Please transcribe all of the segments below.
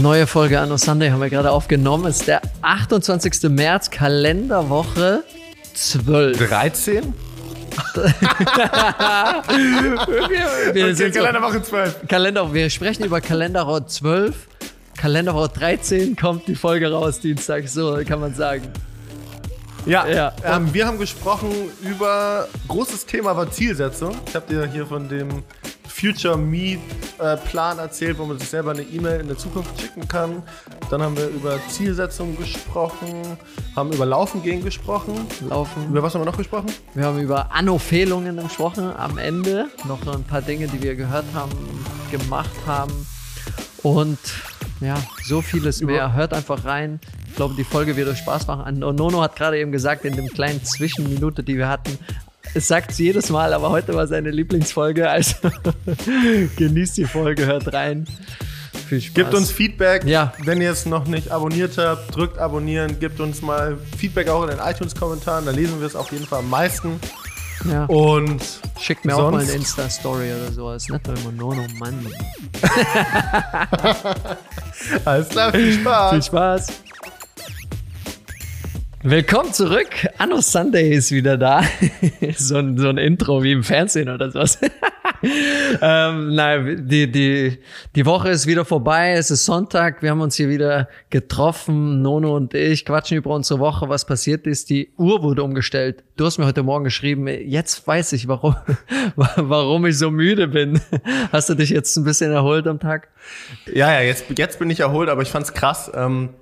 Neue Folge Anno Sunday haben wir gerade aufgenommen. Es ist der 28. März, Kalenderwoche 12. 13? wir, wir Okay, sind Kalenderwoche 12. Kalender, wir sprechen über Kalenderwoche 12. Kalenderwoche 13 kommt die Folge raus, Dienstag, so kann man sagen. Ja, Ja. Ähm, wir haben gesprochen über, großes Thema war Zielsetzung. Ich habe dir hier von dem Future Me äh, Plan erzählt, wo man sich selber eine E-Mail in der Zukunft schicken kann. Dann haben wir über Zielsetzung gesprochen, haben über Laufen gehen gesprochen. Laufen. Über was haben wir noch gesprochen? Wir haben über Anno-Fehlungen gesprochen am Ende. Noch ein paar Dinge, die wir gehört haben, gemacht haben. Und ja, so vieles mehr. Hört einfach rein. Ich glaube, die Folge wird euch Spaß machen. Und Nono hat gerade eben gesagt, in dem kleinen Zwischenminute, die wir hatten, es sagt jedes Mal, aber heute war seine Lieblingsfolge. Also genießt die Folge, hört rein. Viel Spaß. Gebt uns Feedback. Ja. Wenn ihr es noch nicht abonniert habt, drückt abonnieren. Gebt uns mal Feedback auch in den iTunes-Kommentaren. Da lesen wir es auf jeden Fall am meisten. ja. Und Schickt mir auch mal eine Insta-Story oder sowas. Nicht nur immer Nono, Mann. alles klar, viel Spaß. Viel Spaß. Willkommen zurück. Anno Sunday ist wieder da. so, ein, so ein Intro wie im Fernsehen oder sowas. ähm, nein, die, die, die Woche ist wieder vorbei. Es ist Sonntag. Wir haben uns hier wieder getroffen. Nono und ich quatschen über unsere Woche, was passiert ist. Die Uhr wurde umgestellt. Du hast mir heute Morgen geschrieben, jetzt weiß ich, warum, warum ich so müde bin. Hast du dich jetzt ein bisschen erholt am Tag? Ja, ja, jetzt, jetzt bin ich erholt, aber ich fand's krass, ähm,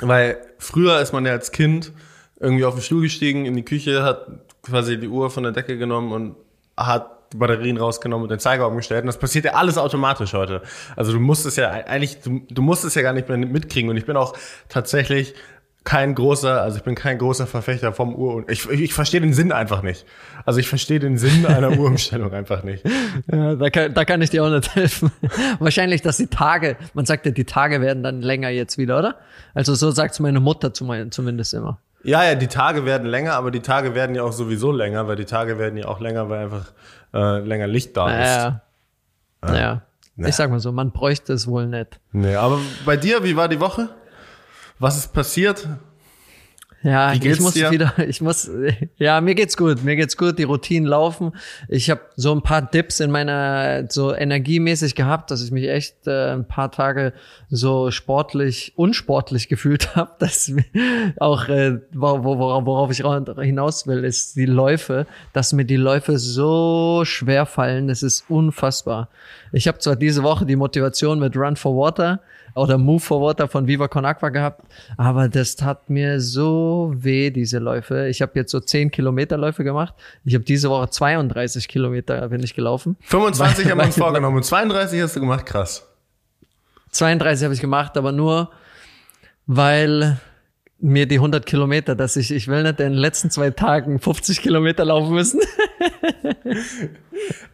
weil früher ist man ja als Kind irgendwie auf den Stuhl gestiegen, in die Küche, hat quasi die Uhr von der Decke genommen und hat die Batterien rausgenommen und den Zeiger umgestellt. Und das passiert ja alles automatisch heute. Also du musst es ja eigentlich, du, du musst es ja gar nicht mehr mitkriegen. Und ich bin auch tatsächlich kein großer, also ich bin kein großer Verfechter vom Uhr ich, ich, ich verstehe den Sinn einfach nicht. Also ich verstehe den Sinn einer Uhrumstellung einfach nicht. Ja, da kann, da kann ich dir auch nicht helfen. Wahrscheinlich, dass die Tage, man sagt ja, die Tage werden dann länger jetzt wieder, oder? Also so sagt meine Mutter zu mein, zumindest immer. Ja, ja, die Tage werden länger, aber die Tage werden ja auch sowieso länger, weil die Tage werden ja auch länger, weil einfach äh, länger Licht da ist. Ja. ja. Ja. Ich sag mal so, man bräuchte es wohl nicht. Nee, aber bei dir, wie war die Woche? Was ist passiert? Ja, ich muss dir? wieder, ich muss, ja, mir geht's gut, mir geht's gut, die Routinen laufen. Ich habe so ein paar Dips in meiner, so energiemäßig gehabt, dass ich mich echt äh, ein paar Tage so sportlich, unsportlich gefühlt habe. Das auch, äh, wor- wor- worauf ich hinaus will, ist die Läufe, dass mir die Läufe so schwer fallen, das ist unfassbar. Ich habe zwar diese Woche die Motivation mit Run for Water, oder Move for Water von Viva Con Aqua gehabt, aber das tat mir so weh, diese Läufe. Ich habe jetzt so 10 Kilometer Läufe gemacht. Ich habe diese Woche 32 Kilometer bin ich gelaufen. 25 haben wir uns vorgenommen und 32 hast du gemacht, krass. 32 habe ich gemacht, aber nur, weil mir die 100 Kilometer, dass ich, ich will nicht in den letzten zwei Tagen 50 Kilometer laufen müssen.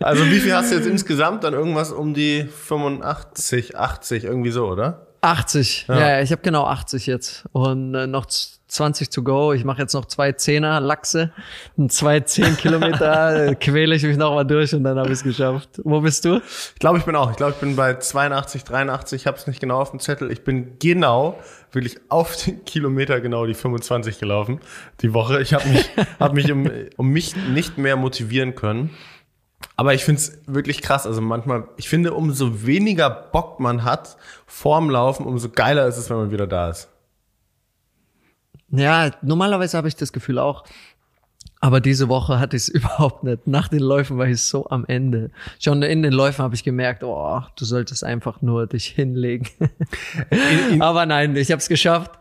Also wie viel hast du jetzt insgesamt? Dann irgendwas um die 85, 80, irgendwie so, oder? 80, ja, ja ich habe genau 80 jetzt und äh, noch 20 to go. Ich mache jetzt noch zwei Zehner Lachse und zwei 10 Kilometer äh, quäle ich mich noch mal durch und dann habe ich es geschafft. Wo bist du? Ich glaube, ich bin auch. Ich glaube, ich bin bei 82, 83. Ich habe es nicht genau auf dem Zettel. Ich bin genau, wirklich auf den Kilometer genau die 25 gelaufen die Woche. Ich habe mich, hab mich um, um mich nicht mehr motivieren können. Aber ich finde es wirklich krass. Also manchmal, ich finde, umso weniger Bock man hat vorm Laufen, umso geiler ist es, wenn man wieder da ist. Ja, normalerweise habe ich das Gefühl auch. Aber diese Woche hatte ich es überhaupt nicht. Nach den Läufen war ich so am Ende. Schon in den Läufen habe ich gemerkt, oh, du solltest einfach nur dich hinlegen. Aber nein, ich habe es geschafft.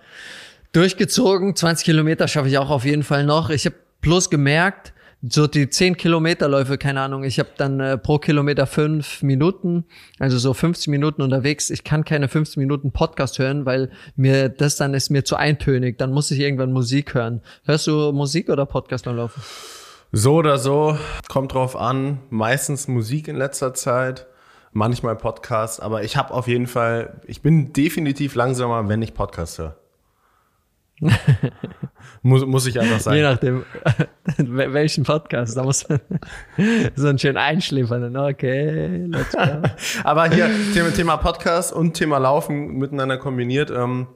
Durchgezogen, 20 Kilometer schaffe ich auch auf jeden Fall noch. Ich habe bloß gemerkt, so die 10 Kilometerläufe, keine Ahnung, ich habe dann äh, pro Kilometer fünf Minuten, also so 50 Minuten unterwegs. Ich kann keine 50 Minuten Podcast hören, weil mir das dann ist mir zu eintönig. Dann muss ich irgendwann Musik hören. Hörst du Musik oder Podcast beim Laufen? So oder so, kommt drauf an. Meistens Musik in letzter Zeit, manchmal Podcast, aber ich habe auf jeden Fall, ich bin definitiv langsamer, wenn ich Podcast höre. Muss, muss ich einfach sagen. Je nachdem, welchen Podcast. Da muss man so einen schönen einschläfern. Okay, let's go. Aber hier, Thema, Thema Podcast und Thema Laufen miteinander kombiniert. Ähm,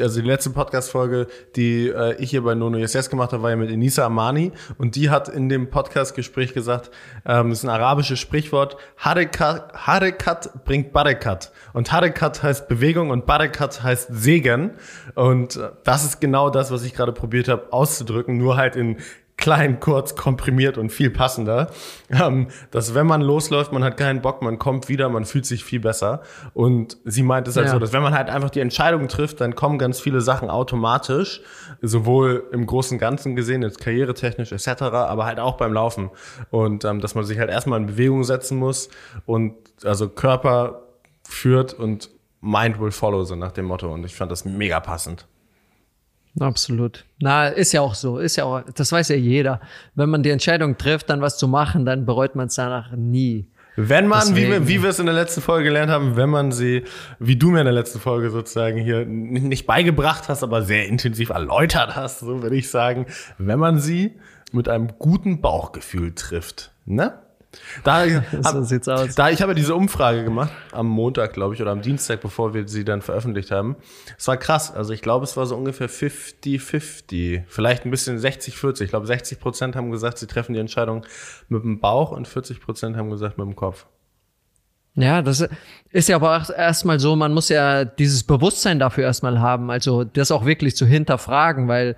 also die letzte Podcast-Folge, die äh, ich hier bei Nono Yes gemacht habe, war ja mit Enisa Amani. Und die hat in dem Podcast-Gespräch gesagt, ähm, das ist ein arabisches Sprichwort, Harekat, Harekat bringt Barakat. Und Harekat heißt Bewegung und Barakat heißt Segen. Und äh, das ist genau das, was ich gerade probiert habe auszudrücken, nur halt in klein, kurz, komprimiert und viel passender. Ähm, dass wenn man losläuft, man hat keinen Bock, man kommt wieder, man fühlt sich viel besser. Und sie meint es halt ja. so, dass wenn man halt einfach die Entscheidung trifft, dann kommen ganz viele Sachen automatisch, sowohl im großen Ganzen gesehen, jetzt karrieretechnisch etc., aber halt auch beim Laufen. Und ähm, dass man sich halt erstmal in Bewegung setzen muss und also Körper führt und Mind will follow, so nach dem Motto. Und ich fand das mega passend. Absolut. Na, ist ja auch so, ist ja auch, das weiß ja jeder. Wenn man die Entscheidung trifft, dann was zu machen, dann bereut man es danach nie. Wenn man, Deswegen. wie wir, wie wir es in der letzten Folge gelernt haben, wenn man sie, wie du mir in der letzten Folge sozusagen hier nicht beigebracht hast, aber sehr intensiv erläutert hast, so würde ich sagen, wenn man sie mit einem guten Bauchgefühl trifft, ne? Da, so sieht's aus. Da, ich habe diese Umfrage gemacht, am Montag, glaube ich, oder am Dienstag, bevor wir sie dann veröffentlicht haben. Es war krass. Also ich glaube, es war so ungefähr 50-50. Vielleicht ein bisschen 60-40. Ich glaube, 60 Prozent haben gesagt, sie treffen die Entscheidung mit dem Bauch und 40 Prozent haben gesagt mit dem Kopf. Ja, das ist ja aber erstmal so, man muss ja dieses Bewusstsein dafür erstmal haben, also das auch wirklich zu hinterfragen, weil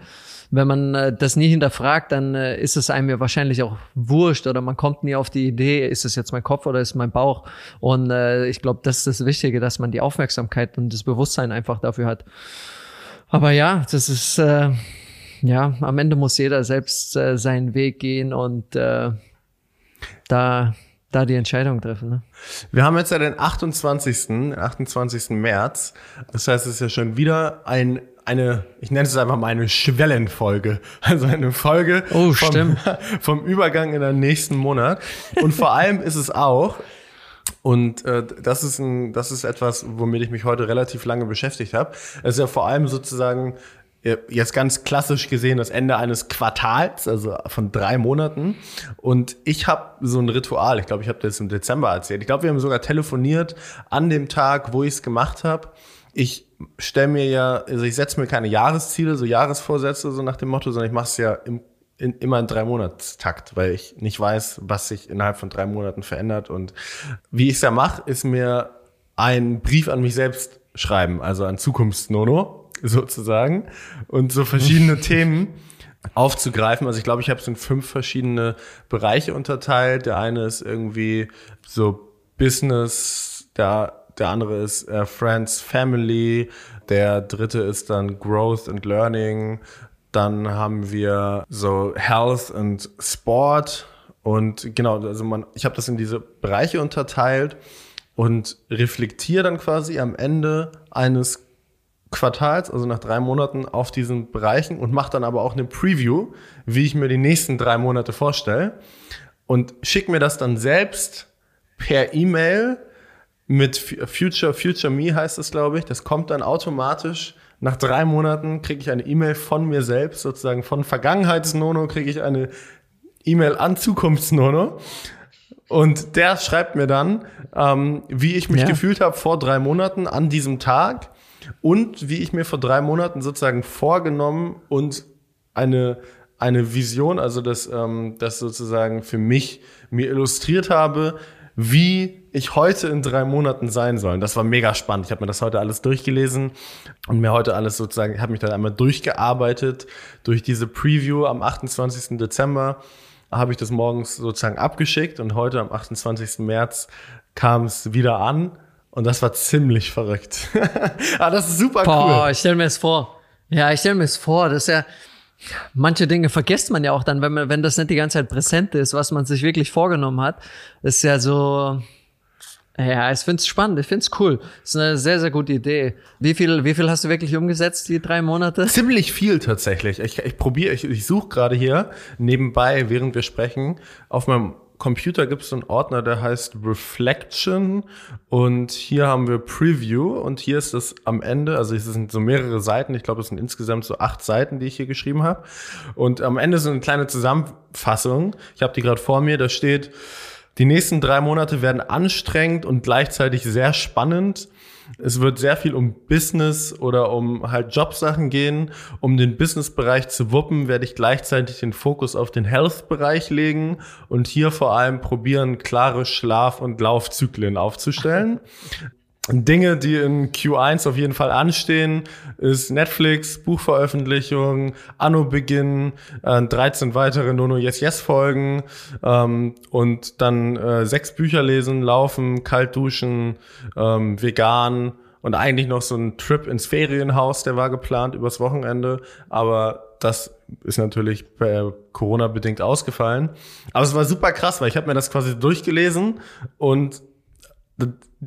wenn man äh, das nie hinterfragt, dann äh, ist es einem ja wahrscheinlich auch wurscht oder man kommt nie auf die Idee, ist es jetzt mein Kopf oder ist mein Bauch? Und äh, ich glaube, das ist das Wichtige, dass man die Aufmerksamkeit und das Bewusstsein einfach dafür hat. Aber ja, das ist äh, ja am Ende muss jeder selbst äh, seinen Weg gehen und äh, da da die Entscheidung treffen. Ne? Wir haben jetzt ja den 28. 28. März. Das heißt, es ist ja schon wieder ein eine, ich nenne es einfach mal eine Schwellenfolge. Also eine Folge oh, vom, vom Übergang in den nächsten Monat. Und vor allem ist es auch, und äh, das ist ein, das ist etwas, womit ich mich heute relativ lange beschäftigt habe. Es ist ja vor allem sozusagen jetzt ganz klassisch gesehen das Ende eines Quartals, also von drei Monaten. Und ich habe so ein Ritual. Ich glaube, ich habe das im Dezember erzählt. Ich glaube, wir haben sogar telefoniert an dem Tag, wo ich es gemacht habe. Ich stelle mir ja, also ich setze mir keine Jahresziele, so Jahresvorsätze, so nach dem Motto, sondern ich mache es ja im, in, immer in drei Monatstakt, weil ich nicht weiß, was sich innerhalb von drei Monaten verändert. Und wie ich es ja mache, ist mir ein Brief an mich selbst schreiben, also an Zukunftsnono sozusagen und so verschiedene Themen aufzugreifen. Also ich glaube, ich habe es in fünf verschiedene Bereiche unterteilt. Der eine ist irgendwie so Business, der der andere ist äh, Friends, Family, der dritte ist dann Growth and Learning, dann haben wir so Health und Sport und genau, also man, ich habe das in diese Bereiche unterteilt und reflektiere dann quasi am Ende eines Quartals, also nach drei Monaten, auf diesen Bereichen und mache dann aber auch eine Preview, wie ich mir die nächsten drei Monate vorstelle und schicke mir das dann selbst per E-Mail mit Future, Future Me heißt es, glaube ich. Das kommt dann automatisch. Nach drei Monaten kriege ich eine E-Mail von mir selbst, sozusagen von Vergangenheits-Nono kriege ich eine E-Mail an Zukunfts-Nono. Und der schreibt mir dann, ähm, wie ich mich ja. gefühlt habe vor drei Monaten an diesem Tag und wie ich mir vor drei Monaten sozusagen vorgenommen und eine, eine Vision, also das, ähm, das sozusagen für mich mir illustriert habe, wie ich heute in drei Monaten sein soll. Das war mega spannend. Ich habe mir das heute alles durchgelesen und mir heute alles sozusagen, habe mich dann einmal durchgearbeitet durch diese Preview am 28. Dezember habe ich das morgens sozusagen abgeschickt und heute am 28. März kam es wieder an und das war ziemlich verrückt. Aber das ist super Boah, cool. ich stelle mir es vor. Ja, ich stelle mir es vor. Das ist ja, manche Dinge vergisst man ja auch dann, wenn man, wenn das nicht die ganze Zeit präsent ist, was man sich wirklich vorgenommen hat. Das ist ja so, ja, ich finde es spannend, ich finde es cool. Das ist eine sehr, sehr gute Idee. Wie viel, wie viel hast du wirklich umgesetzt, die drei Monate? Ziemlich viel tatsächlich. Ich, ich probiere, ich, ich suche gerade hier nebenbei, während wir sprechen, auf meinem Computer gibt es einen Ordner, der heißt Reflection. Und hier haben wir Preview. Und hier ist es am Ende, also es sind so mehrere Seiten, ich glaube es sind insgesamt so acht Seiten, die ich hier geschrieben habe. Und am Ende ist eine kleine Zusammenfassung, ich habe die gerade vor mir, da steht, die nächsten drei Monate werden anstrengend und gleichzeitig sehr spannend. Es wird sehr viel um Business oder um halt Jobsachen gehen. Um den Business-Bereich zu wuppen, werde ich gleichzeitig den Fokus auf den Health-Bereich legen und hier vor allem probieren, klare Schlaf- und Laufzyklen aufzustellen. Dinge, die in Q1 auf jeden Fall anstehen, ist Netflix, Buchveröffentlichung, Anno-Beginn, äh, 13 weitere Nono Yes Yes Folgen ähm, und dann äh, sechs Bücher lesen, laufen, kalt duschen, ähm, vegan und eigentlich noch so ein Trip ins Ferienhaus, der war geplant übers Wochenende, aber das ist natürlich Corona bedingt ausgefallen. Aber es war super krass, weil ich habe mir das quasi durchgelesen und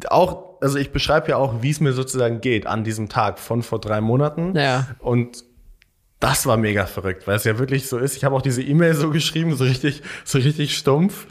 auch, also ich beschreibe ja auch, wie es mir sozusagen geht an diesem Tag von vor drei Monaten. Ja. Und das war mega verrückt, weil es ja wirklich so ist. Ich habe auch diese E-Mail so geschrieben, so richtig, so richtig stumpf.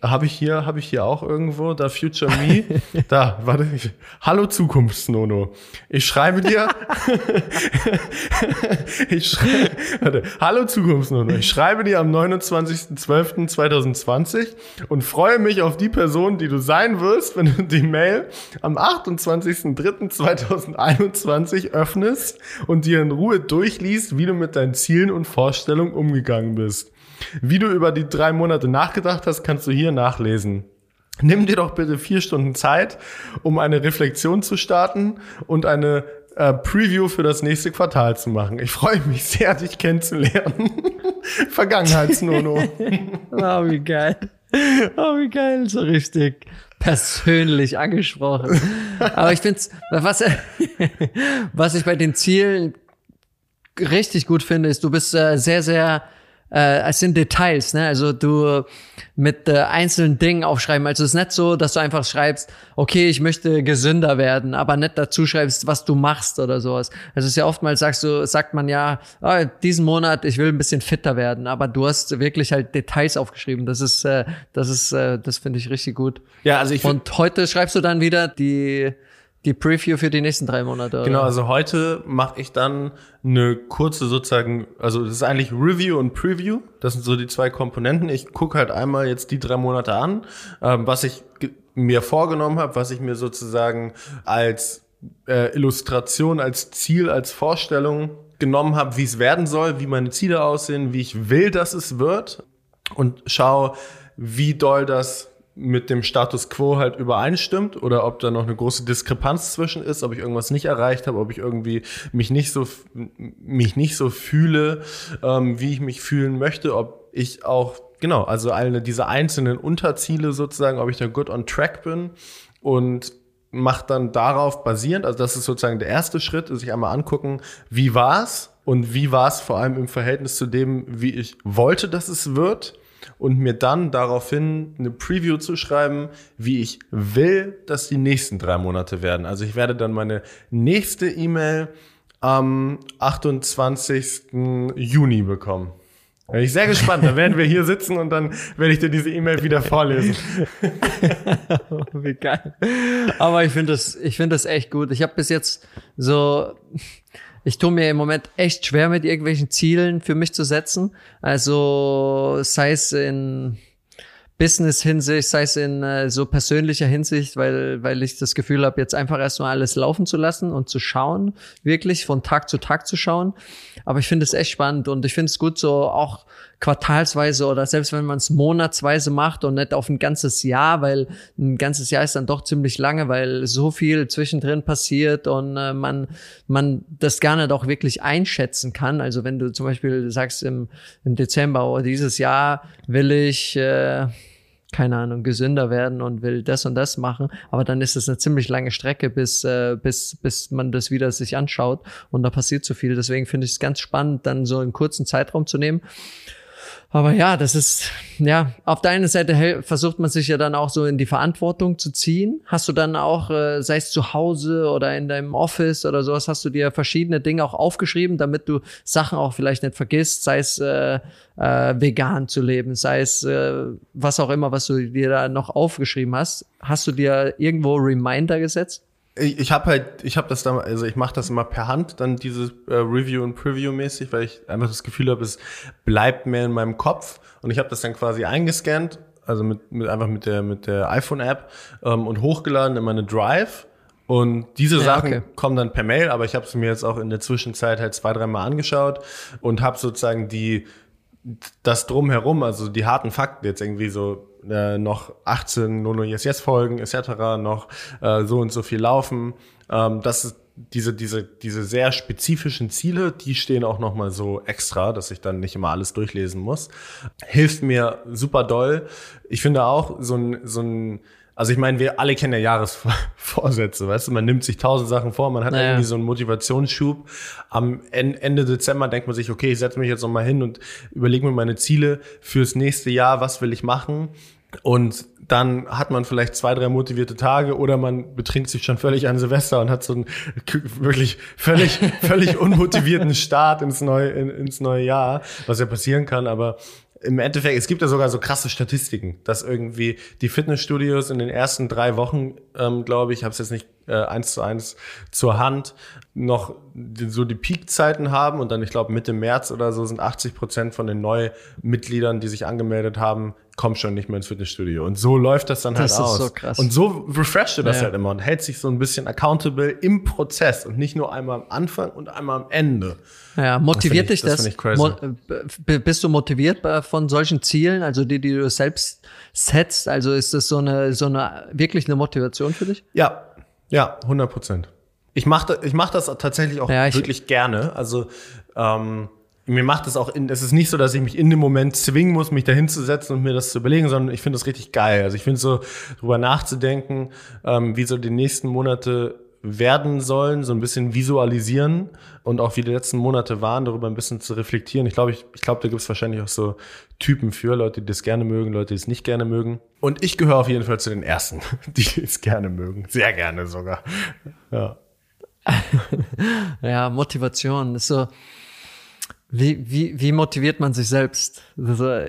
Habe ich hier, habe ich hier auch irgendwo, da Future Me, da, warte, ich, hallo Zukunftsnono. Ich schreibe dir, ich schreibe, warte, hallo Zukunftsnono. Ich schreibe dir am 29.12.2020 und freue mich auf die Person, die du sein wirst, wenn du die Mail am 28.03.2021 öffnest und dir in Ruhe durchliest, wie du mit deinen Zielen und Vorstellungen umgegangen bist. Wie du über die drei Monate nachgedacht hast, kannst du hier nachlesen. Nimm dir doch bitte vier Stunden Zeit, um eine Reflexion zu starten und eine äh, Preview für das nächste Quartal zu machen. Ich freue mich sehr, dich kennenzulernen. Vergangenheitsnono. oh, wie geil. Oh, wie geil. So richtig persönlich angesprochen. Aber ich finde was, was ich bei den Zielen richtig gut finde, ist, du bist äh, sehr, sehr äh, es sind Details, ne? Also du mit äh, einzelnen Dingen aufschreiben. Also es ist nicht so, dass du einfach schreibst, okay, ich möchte gesünder werden, aber nicht dazu schreibst, was du machst oder sowas. Also es ist ja oftmals sagst du, sagt man ja, oh, diesen Monat, ich will ein bisschen fitter werden, aber du hast wirklich halt Details aufgeschrieben. Das ist, äh, das ist, äh, das finde ich richtig gut. Ja, also ich und heute schreibst du dann wieder die die Preview für die nächsten drei Monate. Oder? Genau, also heute mache ich dann eine kurze sozusagen, also das ist eigentlich Review und Preview. Das sind so die zwei Komponenten. Ich gucke halt einmal jetzt die drei Monate an, ähm, was ich mir vorgenommen habe, was ich mir sozusagen als äh, Illustration, als Ziel, als Vorstellung genommen habe, wie es werden soll, wie meine Ziele aussehen, wie ich will, dass es wird und schaue, wie doll das mit dem Status quo halt übereinstimmt oder ob da noch eine große Diskrepanz zwischen ist, ob ich irgendwas nicht erreicht habe, ob ich irgendwie mich nicht so mich nicht so fühle, ähm, wie ich mich fühlen möchte, ob ich auch genau, also alle diese einzelnen Unterziele sozusagen, ob ich da good on track bin und macht dann darauf basierend, also das ist sozusagen der erste Schritt, sich einmal angucken, wie war's und wie war's vor allem im Verhältnis zu dem, wie ich wollte, dass es wird und mir dann daraufhin eine Preview zu schreiben, wie ich will, dass die nächsten drei Monate werden. Also ich werde dann meine nächste E-Mail am 28. Juni bekommen. Bin ich sehr gespannt. Da werden wir hier sitzen und dann werde ich dir diese E-Mail wieder vorlesen. Wie geil. Aber ich finde das, ich finde das echt gut. Ich habe bis jetzt so, ich tue mir im Moment echt schwer mit irgendwelchen Zielen für mich zu setzen. Also sei es in Business-Hinsicht, sei es in äh, so persönlicher Hinsicht, weil, weil ich das Gefühl habe, jetzt einfach erstmal alles laufen zu lassen und zu schauen, wirklich von Tag zu Tag zu schauen. Aber ich finde es echt spannend und ich finde es gut, so auch quartalsweise oder selbst wenn man es monatsweise macht und nicht auf ein ganzes Jahr, weil ein ganzes Jahr ist dann doch ziemlich lange, weil so viel zwischendrin passiert und äh, man, man das nicht auch wirklich einschätzen kann. Also wenn du zum Beispiel sagst im, im Dezember, oh, dieses Jahr will ich äh, keine Ahnung, gesünder werden und will das und das machen. Aber dann ist es eine ziemlich lange Strecke, bis, äh, bis, bis man das wieder sich anschaut und da passiert so viel. Deswegen finde ich es ganz spannend, dann so einen kurzen Zeitraum zu nehmen Aber ja, das ist, ja, auf der Seite versucht man sich ja dann auch so in die Verantwortung zu ziehen. Hast du dann auch, äh, sei es zu Hause oder in deinem Office oder sowas, hast du dir verschiedene Dinge auch aufgeschrieben, damit du Sachen auch vielleicht nicht vergisst, sei es äh, äh, vegan zu leben, sei es äh, was auch immer, was du dir da noch aufgeschrieben hast. Hast du dir irgendwo Reminder gesetzt? Ich, ich habe halt, ich habe das da, also ich mache das immer per Hand, dann dieses äh, Review und Preview mäßig, weil ich einfach das Gefühl habe, es bleibt mehr in meinem Kopf und ich habe das dann quasi eingescannt, also mit, mit einfach mit der mit der iPhone App ähm, und hochgeladen in meine Drive und diese ja, Sachen okay. kommen dann per Mail, aber ich habe es mir jetzt auch in der Zwischenzeit halt zwei, dreimal angeschaut und habe sozusagen die das drumherum, also die harten Fakten jetzt irgendwie so äh, noch 18 Nono Yes Yes Folgen etc., noch äh, so und so viel laufen. Ähm, das ist diese, diese, diese sehr spezifischen Ziele, die stehen auch nochmal so extra, dass ich dann nicht immer alles durchlesen muss. Hilft mir super doll. Ich finde auch so ein, so ein also ich meine, wir alle kennen ja Jahresvorsätze, weißt du, man nimmt sich tausend Sachen vor, man hat naja. irgendwie so einen Motivationsschub. Am Ende Dezember denkt man sich, okay, ich setze mich jetzt nochmal hin und überlege mir meine Ziele fürs nächste Jahr, was will ich machen? Und dann hat man vielleicht zwei, drei motivierte Tage oder man betrinkt sich schon völlig an Silvester und hat so einen wirklich völlig, völlig unmotivierten Start ins neue, ins neue Jahr, was ja passieren kann. Aber im Endeffekt, es gibt ja sogar so krasse Statistiken, dass irgendwie die Fitnessstudios in den ersten drei Wochen, ähm, glaube ich, habe es jetzt nicht äh, eins zu eins zur Hand, noch die, so die Peakzeiten haben und dann, ich glaube, Mitte März oder so sind 80 Prozent von den Neumitgliedern, die sich angemeldet haben, kommen schon nicht mehr ins Fitnessstudio. Und so läuft das dann das halt aus. So krass. Und so refresht du das ja. halt immer und hält sich so ein bisschen accountable im Prozess und nicht nur einmal am Anfang und einmal am Ende. Ja, motiviert das dich das? das? Mo bist du motiviert von solchen Zielen, also die, die du selbst setzt? Also ist das so eine, so eine, wirklich eine Motivation für dich? Ja, ja, 100 Prozent. Ich mache ich mach das tatsächlich auch ja, wirklich gerne. Also ähm, mir macht es auch, in, es ist nicht so, dass ich mich in dem Moment zwingen muss, mich da hinzusetzen und mir das zu überlegen, sondern ich finde das richtig geil. Also ich finde so, drüber nachzudenken, ähm, wie so die nächsten Monate werden sollen, so ein bisschen visualisieren und auch wie die letzten Monate waren, darüber ein bisschen zu reflektieren. Ich glaube, ich, ich glaube, da gibt es wahrscheinlich auch so Typen für, Leute, die das gerne mögen, Leute, die es nicht gerne mögen. Und ich gehöre auf jeden Fall zu den Ersten, die es gerne mögen. Sehr gerne sogar. Ja. ja, Motivation ist so. Wie, wie, wie motiviert man sich selbst? So,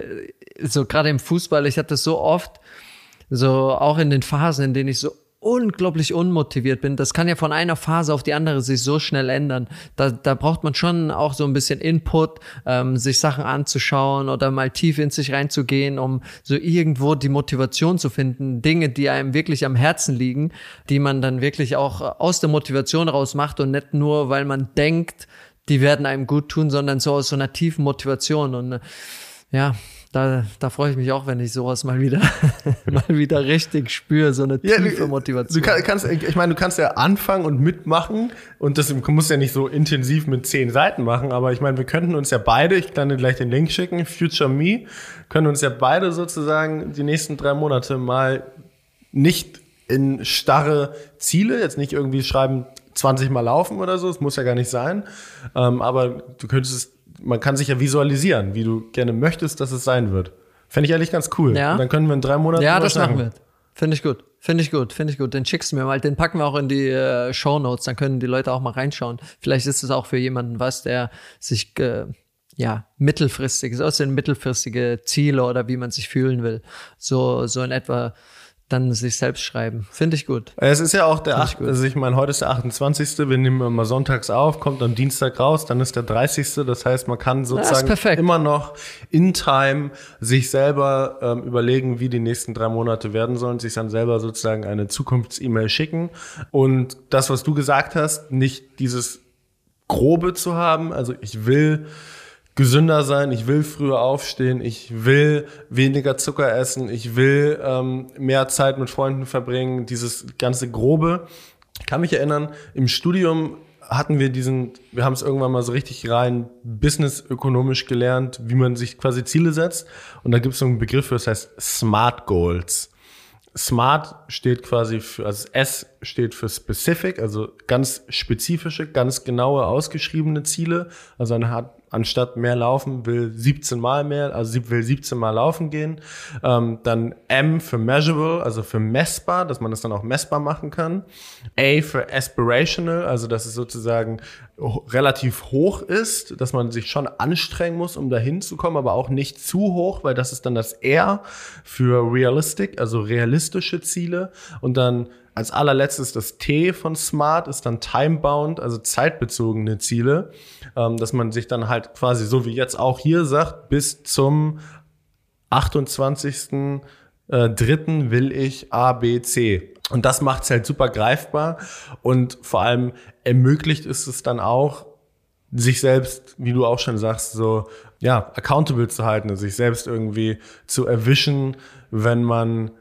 so gerade im Fußball, ich hatte das so oft, so auch in den Phasen, in denen ich so unglaublich unmotiviert bin. Das kann ja von einer Phase auf die andere sich so schnell ändern. Da, da braucht man schon auch so ein bisschen Input, ähm, sich Sachen anzuschauen oder mal tief in sich reinzugehen, um so irgendwo die Motivation zu finden. Dinge, die einem wirklich am Herzen liegen, die man dann wirklich auch aus der Motivation raus macht und nicht nur, weil man denkt, die werden einem gut tun, sondern so aus so einer tiefen Motivation. Und äh, ja, da, da freue ich mich auch, wenn ich sowas mal wieder, mal wieder richtig spüre, so eine tiefe ja, Motivation. Du kannst, ich meine, du kannst ja anfangen und mitmachen und das muss ja nicht so intensiv mit zehn Seiten machen, aber ich meine, wir könnten uns ja beide, ich kann dir gleich den Link schicken, Future Me, können uns ja beide sozusagen die nächsten drei Monate mal nicht in starre Ziele, jetzt nicht irgendwie schreiben, 20 Mal laufen oder so, es muss ja gar nicht sein, ähm, aber du könntest man kann sich ja visualisieren, wie du gerne möchtest, dass es sein wird. Fände ich eigentlich ganz cool. Ja. Und dann können wir in drei Monaten. Ja, das machen wir. Finde ich gut. Finde ich gut. Finde ich gut. Den schickst du mir mal. Den packen wir auch in die äh, Show Notes. Dann können die Leute auch mal reinschauen. Vielleicht ist es auch für jemanden was, der sich, äh, ja, mittelfristig, so sind mittelfristige Ziele oder wie man sich fühlen will. So, so in etwa dann sich selbst schreiben. Finde ich gut. Es ist ja auch der, acht, also ich meine, heute ist der 28. Wir nehmen immer sonntags auf, kommt am Dienstag raus, dann ist der 30. Das heißt, man kann sozusagen immer noch in Time sich selber ähm, überlegen, wie die nächsten drei Monate werden sollen, sich dann selber sozusagen eine Zukunfts-E-Mail schicken. Und das, was du gesagt hast, nicht dieses Grobe zu haben, also ich will gesünder sein, ich will früher aufstehen, ich will weniger Zucker essen, ich will ähm, mehr Zeit mit Freunden verbringen, dieses ganze Grobe. Ich kann mich erinnern, im Studium hatten wir diesen, wir haben es irgendwann mal so richtig rein businessökonomisch gelernt, wie man sich quasi Ziele setzt. Und da gibt es so einen Begriff, das heißt Smart Goals. Smart steht quasi für, also S steht für specific, also ganz spezifische, ganz genaue, ausgeschriebene Ziele, also eine Art anstatt mehr laufen, will 17 Mal mehr, also will 17 Mal laufen gehen. Ähm, dann M für measurable, also für messbar, dass man das dann auch messbar machen kann. A für aspirational, also dass es sozusagen relativ hoch ist, dass man sich schon anstrengen muss, um dahin zu kommen, aber auch nicht zu hoch, weil das ist dann das R für realistic, also realistische Ziele. Und dann als allerletztes das T von Smart ist dann time-bound, also zeitbezogene Ziele, ähm, dass man sich dann halt quasi so wie jetzt auch hier sagt, bis zum 28. Äh, dritten will ich A, B, C. Und das macht es halt super greifbar und vor allem ermöglicht es es dann auch, sich selbst, wie du auch schon sagst, so ja accountable zu halten, sich selbst irgendwie zu erwischen, wenn man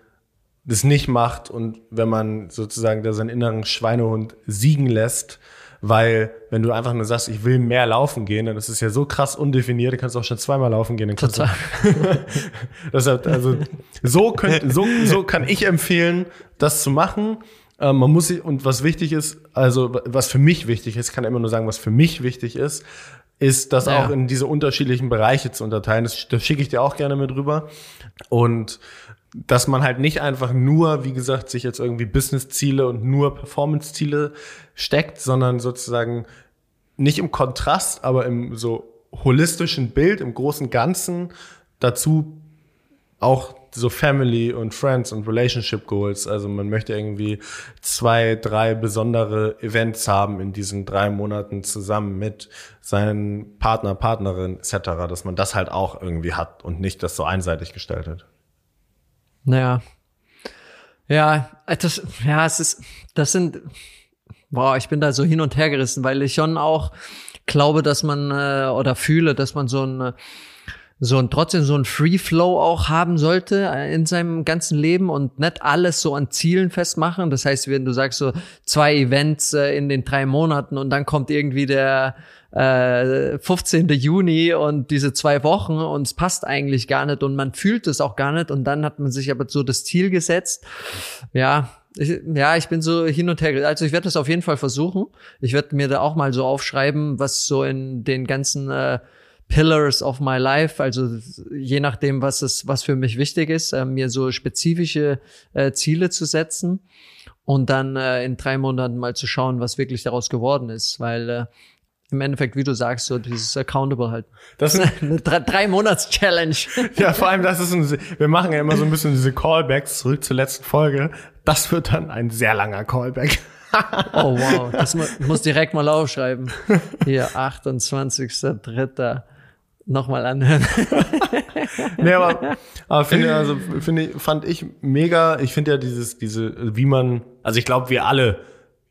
das nicht macht und wenn man sozusagen da seinen inneren Schweinehund siegen lässt, weil wenn du einfach nur sagst, ich will mehr laufen gehen, dann ist es ja so krass undefiniert, du kannst auch schon zweimal laufen gehen. Total. Deshalb, also so, könnt, so, so kann ich empfehlen, das zu machen. Ähm, man muss sich, und was wichtig ist, also was für mich wichtig ist, kann immer nur sagen, was für mich wichtig ist, ist das ja. auch in diese unterschiedlichen Bereiche zu unterteilen. Das, das schicke ich dir auch gerne mit rüber. Und dass man halt nicht einfach nur, wie gesagt, sich jetzt irgendwie Business-Ziele und nur Performance-Ziele steckt, sondern sozusagen nicht im Kontrast, aber im so holistischen Bild, im großen Ganzen dazu auch so Family und Friends und Relationship Goals. Also man möchte irgendwie zwei, drei besondere Events haben in diesen drei Monaten zusammen mit seinen Partner, Partnerin etc., dass man das halt auch irgendwie hat und nicht das so einseitig gestaltet. Naja. Ja, das, ja, es ist, das sind, boah, ich bin da so hin und her gerissen, weil ich schon auch glaube, dass man, äh, oder fühle, dass man so ein, so ein trotzdem so ein Free Flow auch haben sollte äh, in seinem ganzen Leben und nicht alles so an Zielen festmachen. Das heißt, wenn du sagst so zwei Events äh, in den drei Monaten und dann kommt irgendwie der äh, 15. Juni und diese zwei Wochen und es passt eigentlich gar nicht und man fühlt es auch gar nicht und dann hat man sich aber so das Ziel gesetzt. Ja, ich, ja, ich bin so hin und her. Also ich werde das auf jeden Fall versuchen. Ich werde mir da auch mal so aufschreiben, was so in den ganzen äh, Pillars of my life, also je nachdem, was es, was für mich wichtig ist, äh, mir so spezifische äh, Ziele zu setzen und dann äh, in drei Monaten mal zu schauen, was wirklich daraus geworden ist, weil äh, im Endeffekt, wie du sagst, so dieses Accountable halt. Das ist eine drei, drei Monats Challenge. Ja, vor allem, das ist ein, wir machen ja immer so ein bisschen diese Callbacks zurück zur letzten Folge. Das wird dann ein sehr langer Callback. Oh wow, das muss direkt mal aufschreiben. Hier, 28.3. Nochmal anhören. nee, aber, aber finde, also, finde, fand ich mega. Ich finde ja dieses, diese, wie man, also ich glaube, wir alle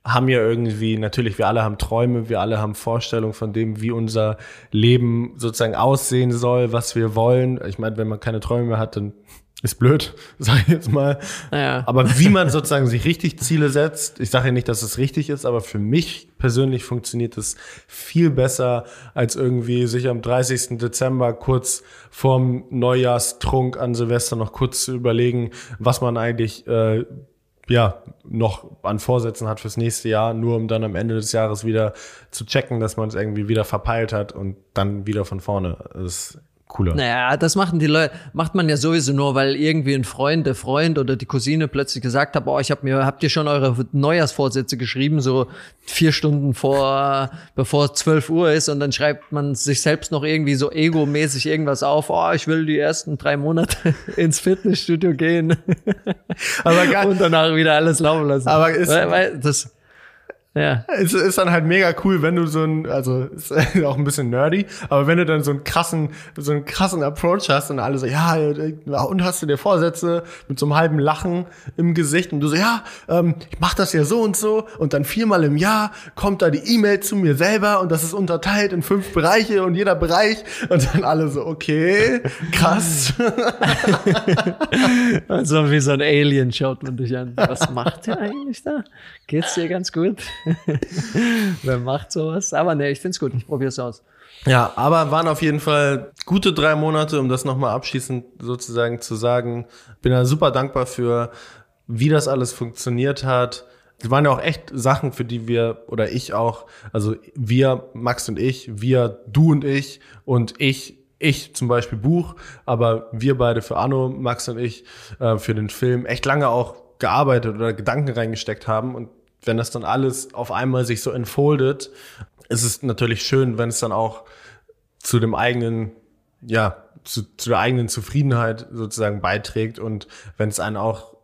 haben ja irgendwie, natürlich, wir alle haben Träume, wir alle haben Vorstellungen von dem, wie unser Leben sozusagen aussehen soll, was wir wollen. Ich meine, wenn man keine Träume mehr hat, dann ist blöd, sage ich jetzt mal. Ja. Aber wie man sozusagen sich richtig Ziele setzt, ich sage ja nicht, dass es richtig ist, aber für mich persönlich funktioniert es viel besser, als irgendwie sich am 30. Dezember kurz vorm Neujahrstrunk an Silvester noch kurz zu überlegen, was man eigentlich äh, ja, noch an Vorsätzen hat fürs nächste Jahr, nur um dann am Ende des Jahres wieder zu checken, dass man es irgendwie wieder verpeilt hat und dann wieder von vorne. Das cooler. Naja, das machen die Leute, macht man ja sowieso nur, weil irgendwie ein Freund, der Freund oder die Cousine plötzlich gesagt hat, boah, ich hab mir, habt ihr schon eure Neujahrsvorsätze geschrieben, so vier Stunden vor, bevor zwölf Uhr ist und dann schreibt man sich selbst noch irgendwie so egomäßig irgendwas auf, oh, ich will die ersten drei Monate ins Fitnessstudio gehen. Aber gar, und danach wieder alles laufen lassen. Aber ist, weil, weil das, ja. Es ist dann halt mega cool, wenn du so ein, also ist auch ein bisschen nerdy, aber wenn du dann so einen krassen, so einen krassen Approach hast und alle so, ja, und hast du dir Vorsätze mit so einem halben Lachen im Gesicht und du so, ja, ähm, ich mach das ja so und so und dann viermal im Jahr kommt da die E-Mail zu mir selber und das ist unterteilt in fünf Bereiche und jeder Bereich und dann alle so, okay, krass. also wie so ein Alien schaut man dich an. Was macht der eigentlich da? Geht's dir ganz gut? Wer macht sowas? Aber nee, ich find's gut. Ich probier's aus. Ja, aber waren auf jeden Fall gute drei Monate, um das nochmal abschließend sozusagen zu sagen. Bin da super dankbar für, wie das alles funktioniert hat. das waren ja auch echt Sachen, für die wir oder ich auch, also wir, Max und ich, wir, du und ich und ich, ich zum Beispiel Buch, aber wir beide für Anno, Max und ich äh, für den Film echt lange auch gearbeitet oder Gedanken reingesteckt haben und wenn das dann alles auf einmal sich so entfoldet, ist es natürlich schön, wenn es dann auch zu dem eigenen, ja, zu, zu der eigenen Zufriedenheit sozusagen beiträgt und wenn es einen auch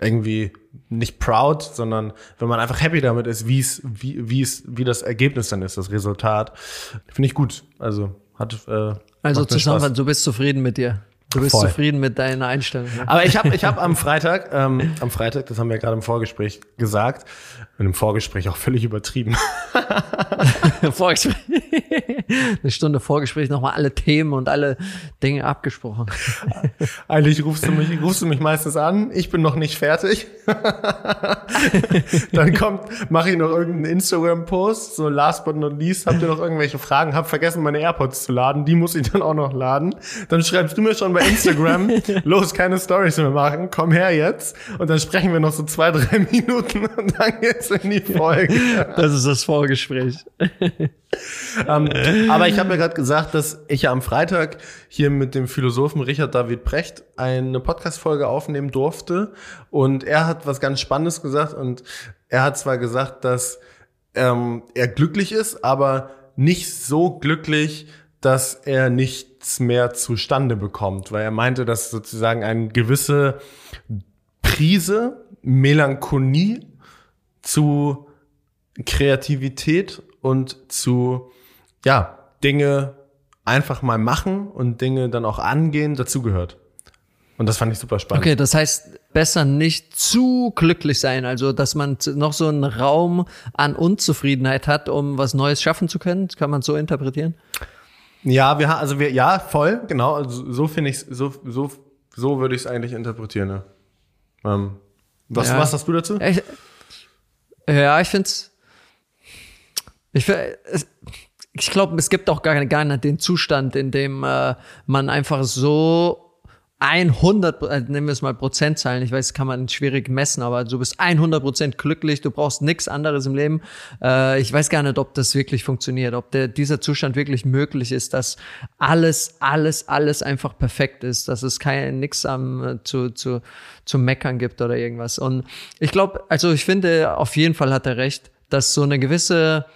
irgendwie nicht proud, sondern wenn man einfach happy damit ist, wie es, wie, wie es, wie das Ergebnis dann ist, das Resultat, finde ich gut. Also hat. Äh, also zusammen, du bist zufrieden mit dir. Du bist Voll. zufrieden mit deiner Einstellung. Ne? Aber ich habe ich hab am Freitag, ähm, am Freitag, das haben wir gerade im Vorgespräch gesagt, und im Vorgespräch auch völlig übertrieben. Vorgespräch. Eine Stunde Vorgespräch, nochmal alle Themen und alle Dinge abgesprochen. Eigentlich rufst du mich, rufst du mich meistens an, ich bin noch nicht fertig. Dann kommt, mache ich noch irgendeinen Instagram-Post, so last but not least, habt ihr noch irgendwelche Fragen? Hab vergessen, meine AirPods zu laden, die muss ich dann auch noch laden. Dann schreibst du mir schon bei Instagram, los, keine Stories mehr machen, komm her jetzt. Und dann sprechen wir noch so zwei, drei Minuten und dann geht's in die Folge. Das ist das Vorgespräch. um, ähm, aber ich habe ja gerade gesagt, dass ich ja am Freitag hier mit dem Philosophen Richard David Precht eine Podcast-Folge aufnehmen durfte. Und er hat was ganz Spannendes gesagt. Und er hat zwar gesagt, dass ähm, er glücklich ist, aber nicht so glücklich, dass er nichts mehr zustande bekommt, weil er meinte, dass sozusagen eine gewisse Prise, Melancholie zu Kreativität und zu, ja, Dinge einfach mal machen und Dinge dann auch angehen dazugehört. Und das fand ich super spannend. Okay, das heißt, besser nicht zu glücklich sein, also dass man noch so einen Raum an Unzufriedenheit hat, um was Neues schaffen zu können. Kann man so interpretieren? Ja, wir also wir ja voll genau. Also so finde ich so so so würde ich es eigentlich interpretieren. Ne? Ähm, was ja. was hast du dazu? Ich, ja, ich finde ich, ich glaube, es gibt auch gar, gar nicht den Zustand, in dem äh, man einfach so 100, äh, nehmen wir es mal Prozentzahlen, ich weiß, kann man schwierig messen, aber du bist 100 Prozent glücklich, du brauchst nichts anderes im Leben. Äh, ich weiß gar nicht, ob das wirklich funktioniert, ob der, dieser Zustand wirklich möglich ist, dass alles, alles, alles einfach perfekt ist, dass es kein nix am äh, zu, zu, zu meckern gibt oder irgendwas. Und ich glaube, also ich finde, auf jeden Fall hat er recht, dass so eine gewisse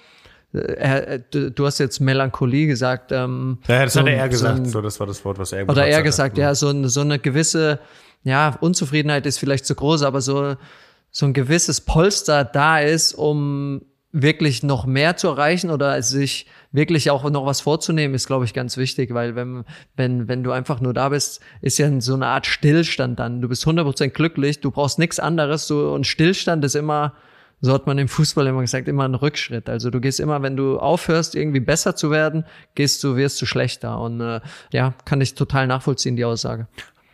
er, du hast jetzt Melancholie gesagt. Ähm, ja, das so, hat er gesagt. So, ein, so, das war das Wort, was er Oder er gesagt, ja, so, ein, so eine gewisse, ja, Unzufriedenheit ist vielleicht zu groß, aber so, so ein gewisses Polster da ist, um wirklich noch mehr zu erreichen oder sich wirklich auch noch was vorzunehmen, ist, glaube ich, ganz wichtig, weil wenn, wenn, wenn du einfach nur da bist, ist ja so eine Art Stillstand dann. Du bist 100% glücklich, du brauchst nichts anderes, so, und Stillstand ist immer, so hat man im Fußball immer gesagt, immer ein Rückschritt. Also du gehst immer, wenn du aufhörst, irgendwie besser zu werden, gehst du, wirst du schlechter. Und äh, ja, kann ich total nachvollziehen, die Aussage.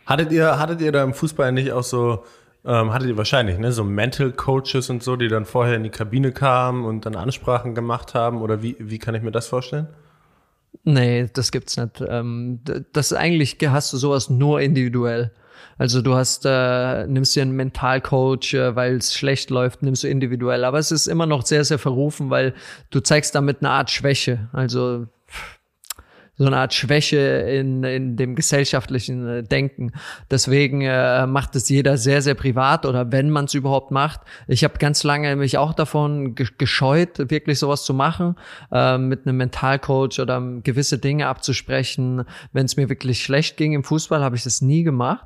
Hattet ihr, hattet ihr da im Fußball nicht auch so, ähm, hattet ihr wahrscheinlich, ne, so Mental Coaches und so, die dann vorher in die Kabine kamen und dann Ansprachen gemacht haben? Oder wie, wie kann ich mir das vorstellen? Nee, das gibt's nicht. Ähm, das eigentlich hast du sowas nur individuell. Also du hast, äh, nimmst dir einen Mentalcoach, äh, weil es schlecht läuft, nimmst du individuell. Aber es ist immer noch sehr, sehr verrufen, weil du zeigst damit eine Art Schwäche. Also so eine Art Schwäche in, in dem gesellschaftlichen äh, Denken. Deswegen äh, macht es jeder sehr, sehr privat oder wenn man es überhaupt macht. Ich habe ganz lange mich auch davon gescheut, wirklich sowas zu machen, äh, mit einem Mentalcoach oder gewisse Dinge abzusprechen. Wenn es mir wirklich schlecht ging im Fußball, habe ich das nie gemacht.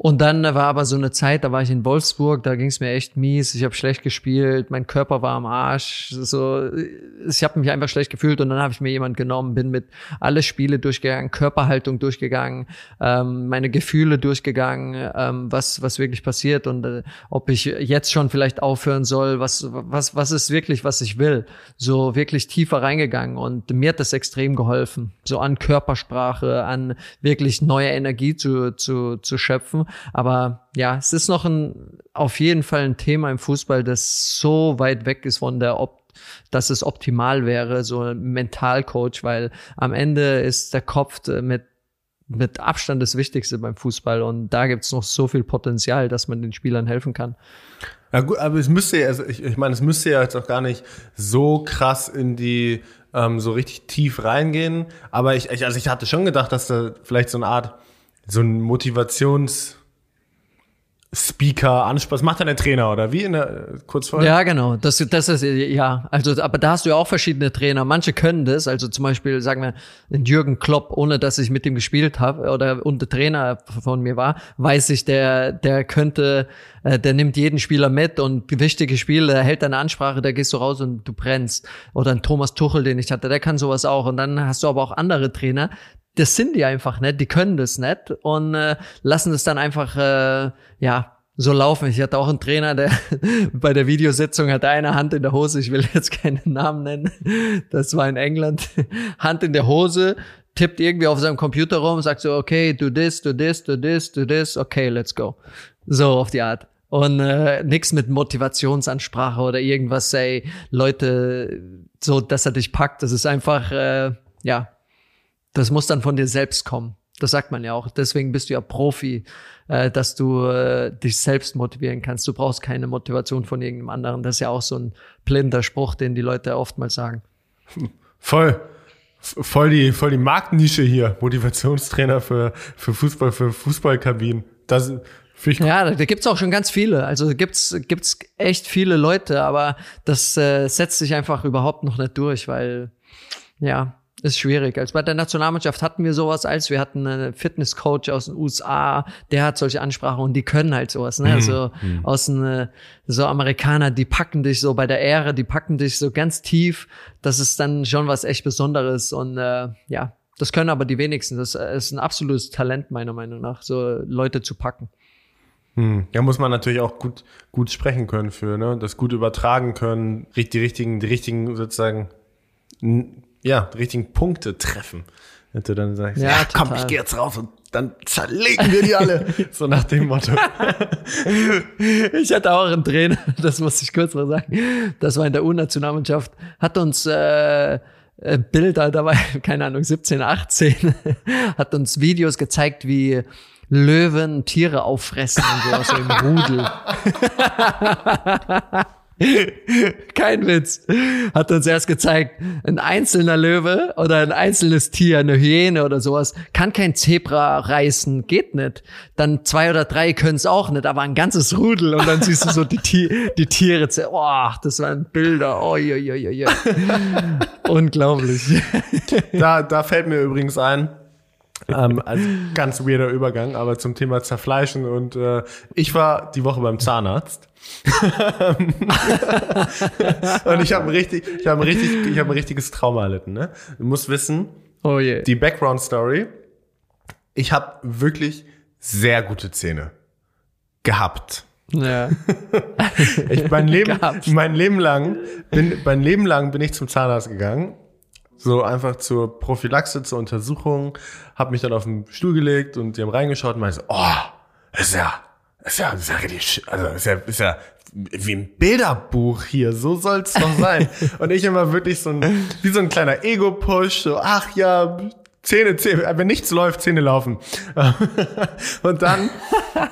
Und dann war aber so eine Zeit, da war ich in Wolfsburg, da ging es mir echt mies, ich habe schlecht gespielt, mein Körper war am Arsch, so ich habe mich einfach schlecht gefühlt und dann habe ich mir jemand genommen, bin mit alle Spiele durchgegangen, Körperhaltung durchgegangen, ähm, meine Gefühle durchgegangen, ähm, was was wirklich passiert und äh, ob ich jetzt schon vielleicht aufhören soll, was was was ist wirklich, was ich will, so wirklich tiefer reingegangen und mir hat das extrem geholfen, so an Körpersprache, an wirklich neue Energie zu zu zu schöpfen. Aber ja, es ist noch ein, auf jeden Fall ein Thema im Fußball, das so weit weg ist von der Op dass es optimal wäre, so ein Mentalcoach, weil am Ende ist der Kopf mit mit Abstand das Wichtigste beim Fußball und da gibt es noch so viel Potenzial, dass man den Spielern helfen kann. Ja gut, aber es müsste ja, also ich, ich meine, es müsste ja jetzt auch gar nicht so krass in die ähm, so richtig tief reingehen. Aber ich, ich, also ich hatte schon gedacht, dass da vielleicht so eine Art, so ein Motivations- Speaker, Ansprache, macht dann der Trainer oder wie in der kurz? Ja, genau. Das, das ist ja, also aber da hast du ja auch verschiedene Trainer. Manche können das, also zum Beispiel sagen wir Jürgen Klopp, ohne dass ich mit ihm gespielt habe oder und der Trainer von mir war, weiß ich, der der könnte, äh, der nimmt jeden Spieler mit und wichtige Spiele, hält deine Ansprache, da gehst du raus und du brennst. Oder ein Thomas Tuchel, den ich hatte, der kann sowas auch. Und dann hast du aber auch andere Trainer, das sind die einfach nicht, die können das nicht und äh, lassen es dann einfach äh, ja so laufen. Ich hatte auch einen Trainer, der bei der Videositzung hatte eine Hand in der Hose. Ich will jetzt keinen Namen nennen. Das war in England. Hand in der Hose, tippt irgendwie auf seinem Computer rum, sagt so, okay, do this, do this, do this, do this, okay, let's go. So auf die Art. Und äh, nichts mit Motivationsansprache oder irgendwas, ey, Leute, so, dass er dich packt. Das ist einfach, äh, ja, das muss dann von dir selbst kommen. Das sagt man ja auch. Deswegen bist du ja Profi, äh, dass du äh, dich selbst motivieren kannst. Du brauchst keine Motivation von irgendeinem anderen. Das ist ja auch so ein blinder Spruch, den die Leute oftmals sagen. Voll. Voll die, voll die Marktnische hier. Motivationstrainer für, für Fußball, für Fußballkabinen. Das, ja, da gibt's auch schon ganz viele. Also gibt's gibt's echt viele Leute, aber das äh, setzt sich einfach überhaupt noch nicht durch, weil ja, ist schwierig. Als bei der Nationalmannschaft hatten wir sowas, als wir hatten einen Fitnesscoach aus den USA, der hat solche Ansprachen und die können halt sowas, ne? Mhm. Also mhm. aus den, äh, so Amerikaner, die packen dich so bei der Ehre, die packen dich so ganz tief. Das ist dann schon was echt Besonderes und äh, ja, das können aber die wenigsten. Das ist ein absolutes Talent meiner Meinung nach, so Leute zu packen. Hm. Ja, muss man natürlich auch gut, gut sprechen können für, ne? Das gut übertragen können, die richtigen, die richtigen sozusagen ja, richtigen Punkte treffen. Wenn du dann sagst, ja, ja komm, ich gehe jetzt raus und dann zerlegen wir die alle. so nach dem Motto. ich hatte auch einen Trainer, das muss ich kurz mal sagen. Das war in der U-Nationalmannschaft, hat uns äh, äh Bilder dabei, keine Ahnung, 17, 18, hat uns Videos gezeigt, wie Löwen Tiere auffressen und so aus dem Rudel. Kein Witz. Hat uns erst gezeigt, ein einzelner Löwe oder ein einzelnes Tier, eine Hyäne oder sowas, kann kein Zebra reißen, geht nicht. Dann zwei oder drei können es auch nicht, aber ein ganzes Rudel und dann siehst du so die, die Tiere. Oh, das waren Bilder. Oh, je, je, je, je. Unglaublich. Da, da fällt mir übrigens ein, ähm, also ganz weirder Übergang, aber zum Thema Zerfleischen. Und äh, ich war die Woche beim Zahnarzt. und ich habe ein richtig, ich habe richtig, ich habe ein richtiges Trauma erlitten. Ne? Du musst wissen, oh yeah. die Background Story. Ich habe wirklich sehr gute Zähne gehabt. Ja. ich mein Leben, mein Leben lang bin, mein Leben lang bin ich zum Zahnarzt gegangen so einfach zur Prophylaxe, zur Untersuchung, habe mich dann auf den Stuhl gelegt und die haben reingeschaut und meinte, oh, ist ja, ist ja, ist ja richtig, also ist ja, ist ja wie ein Bilderbuch hier, so soll's doch sein. und ich immer wirklich so ein, wie so ein kleiner Ego-Push, so, ach ja, Zähne, Zähne, wenn nichts läuft, Zähne laufen. und dann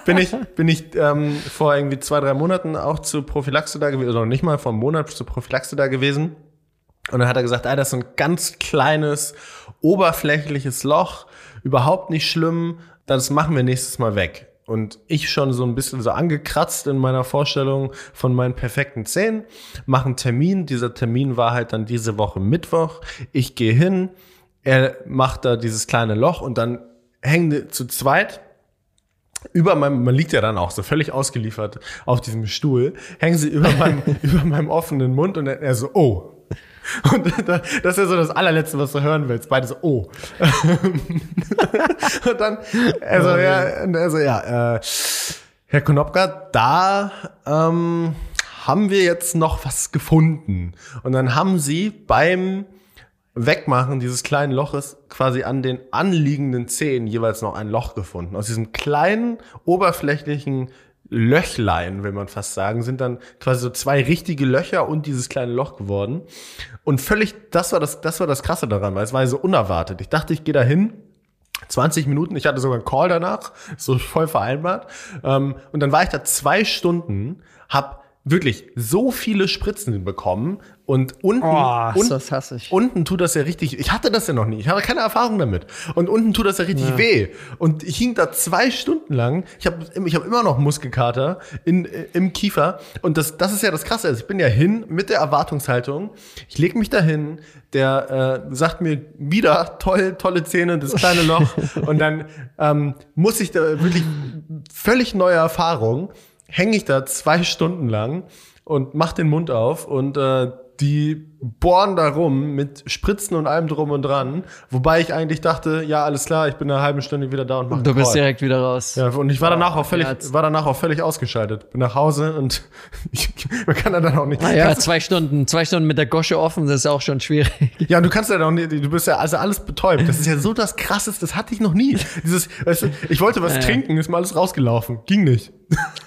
bin ich, bin ich ähm, vor irgendwie zwei, drei Monaten auch zur Prophylaxe da gewesen, oder noch nicht mal vor einem Monat zur Prophylaxe da gewesen. Und dann hat er gesagt, ah, das ist ein ganz kleines, oberflächliches Loch, überhaupt nicht schlimm, das machen wir nächstes Mal weg. Und ich schon so ein bisschen so angekratzt in meiner Vorstellung von meinen perfekten Zähnen, mache einen Termin. Dieser Termin war halt dann diese Woche Mittwoch. Ich gehe hin, er macht da dieses kleine Loch und dann hängen zu zweit über meinem, man liegt ja dann auch so völlig ausgeliefert auf diesem Stuhl, hängen sie über meinem, über meinem offenen Mund und er so, oh, und das ist ja so das allerletzte, was du hören willst. Beide so, oh. und dann, also ja, also ja, äh, Herr Konopka, da ähm, haben wir jetzt noch was gefunden. Und dann haben sie beim Wegmachen dieses kleinen Loches quasi an den anliegenden Zehen jeweils noch ein Loch gefunden. Aus diesem kleinen, oberflächlichen Löchlein, will man fast sagen, sind dann quasi so zwei richtige Löcher und dieses kleine Loch geworden. Und völlig, das war das, das war das Krasse daran, weil es war so unerwartet. Ich dachte, ich gehe da hin, 20 Minuten, ich hatte sogar einen Call danach, so voll vereinbart. Ähm, und dann war ich da zwei Stunden, hab wirklich so viele Spritzen bekommen und unten, Oh, un- das hasse ich. unten tut das ja richtig, ich hatte das ja noch nie, ich habe keine Erfahrung damit. Und unten tut das ja richtig weh. Und ich hing da zwei Stunden lang, ich habe ich hab immer noch Muskelkater in, äh, im Kiefer. Und das, das ist ja das Krasse, also ich bin ja hin mit der Erwartungshaltung, ich leg mich da hin, der äh, sagt mir wieder, toll, tolle Zähne, das kleine Loch. und dann ähm, muss ich da wirklich völlig neue Erfahrung, hänge ich da zwei Stunden lang und mach den Mund auf und äh, die bohren da rum mit Spritzen und allem drum und dran. Wobei ich eigentlich dachte, ja, alles klar, ich bin in einer halben Stunde wieder da und mach Du einen bist Call. direkt wieder raus. Ja, und ich war danach auch völlig, war danach auch völlig ausgeschaltet. Bin nach Hause und ich, man kann da dann auch nicht. Naja, kannst- zwei Stunden, zwei Stunden mit der Gosche offen, das ist auch schon schwierig. Ja, und du kannst ja auch nicht, du bist ja also alles betäubt. Das ist ja so das Krasseste, das hatte ich noch nie. Dieses, weißt du, ich wollte was Ja, ja. trinken, ist mal alles rausgelaufen. Ging nicht.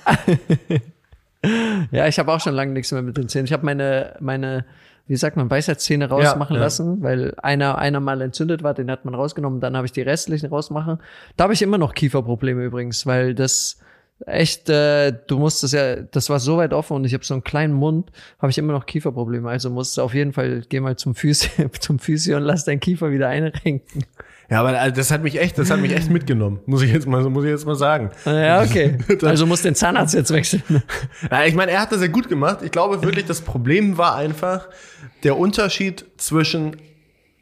Ja, ich habe auch schon lange nichts mehr mit den Zähnen. Ich habe meine, meine, wie sagt man, Weisheitszähne rausmachen Ja, ja. lassen, weil einer, einer mal entzündet war, den hat man rausgenommen, dann habe ich die restlichen rausmachen. Da habe ich immer noch Kieferprobleme übrigens, weil das echt, äh, du musst das ja, das war so weit offen und ich habe so einen kleinen Mund, habe ich immer noch Kieferprobleme. Also musst du auf jeden Fall, geh mal zum Physio, zum Physio und lass deinen Kiefer wieder einrenken. Ja, aber also, das hat mich echt, das hat mich echt mitgenommen. Muss ich jetzt mal, muss ich jetzt mal sagen. Ja, okay. Also musst den Zahnarzt jetzt wechseln. Ja, ich meine, er hat das ja gut gemacht. Ich glaube wirklich, das Problem war einfach der Unterschied zwischen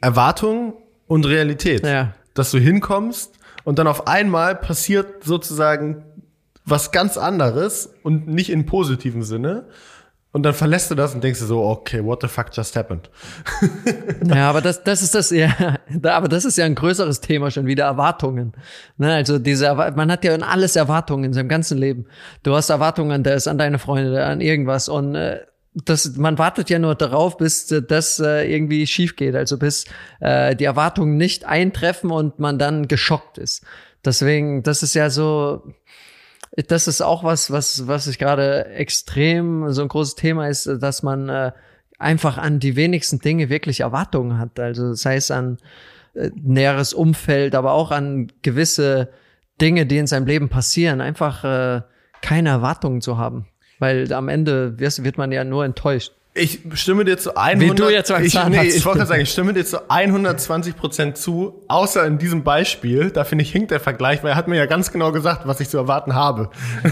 Erwartung und Realität. Ja. Dass du hinkommst und dann auf einmal passiert sozusagen was ganz anderes und nicht in positiven Sinne. Und dann verlässt du das und denkst dir so, okay, what the fuck just happened? Ja, aber das, das ist das, ja, aber das ist ja ein größeres Thema schon wieder, Erwartungen. Ne, also diese, man hat ja in alles Erwartungen in seinem ganzen Leben. Du hast Erwartungen an das, an deine Freunde, an irgendwas und äh, das, man wartet ja nur darauf, bis äh, das äh, irgendwie schief geht, also bis äh, die Erwartungen nicht eintreffen und man dann geschockt ist. Deswegen, das ist ja so, das ist auch was, was, was ich gerade extrem so ein großes Thema ist, dass man äh, einfach an die wenigsten Dinge wirklich Erwartungen hat. Also sei es an äh, näheres Umfeld, aber auch an gewisse Dinge, die in seinem Leben passieren, einfach äh, keine Erwartungen zu haben. Weil am Ende wird man ja nur enttäuscht. Ich stimme dir zu 100. Wie du jetzt beim ich, Zahnarzt. nee, ich wollte sagen, ich stimme dir zu 120 Prozent zu, außer in diesem Beispiel. Da finde ich hinkt der Vergleich, weil er hat mir ja ganz genau gesagt, was ich zu erwarten habe.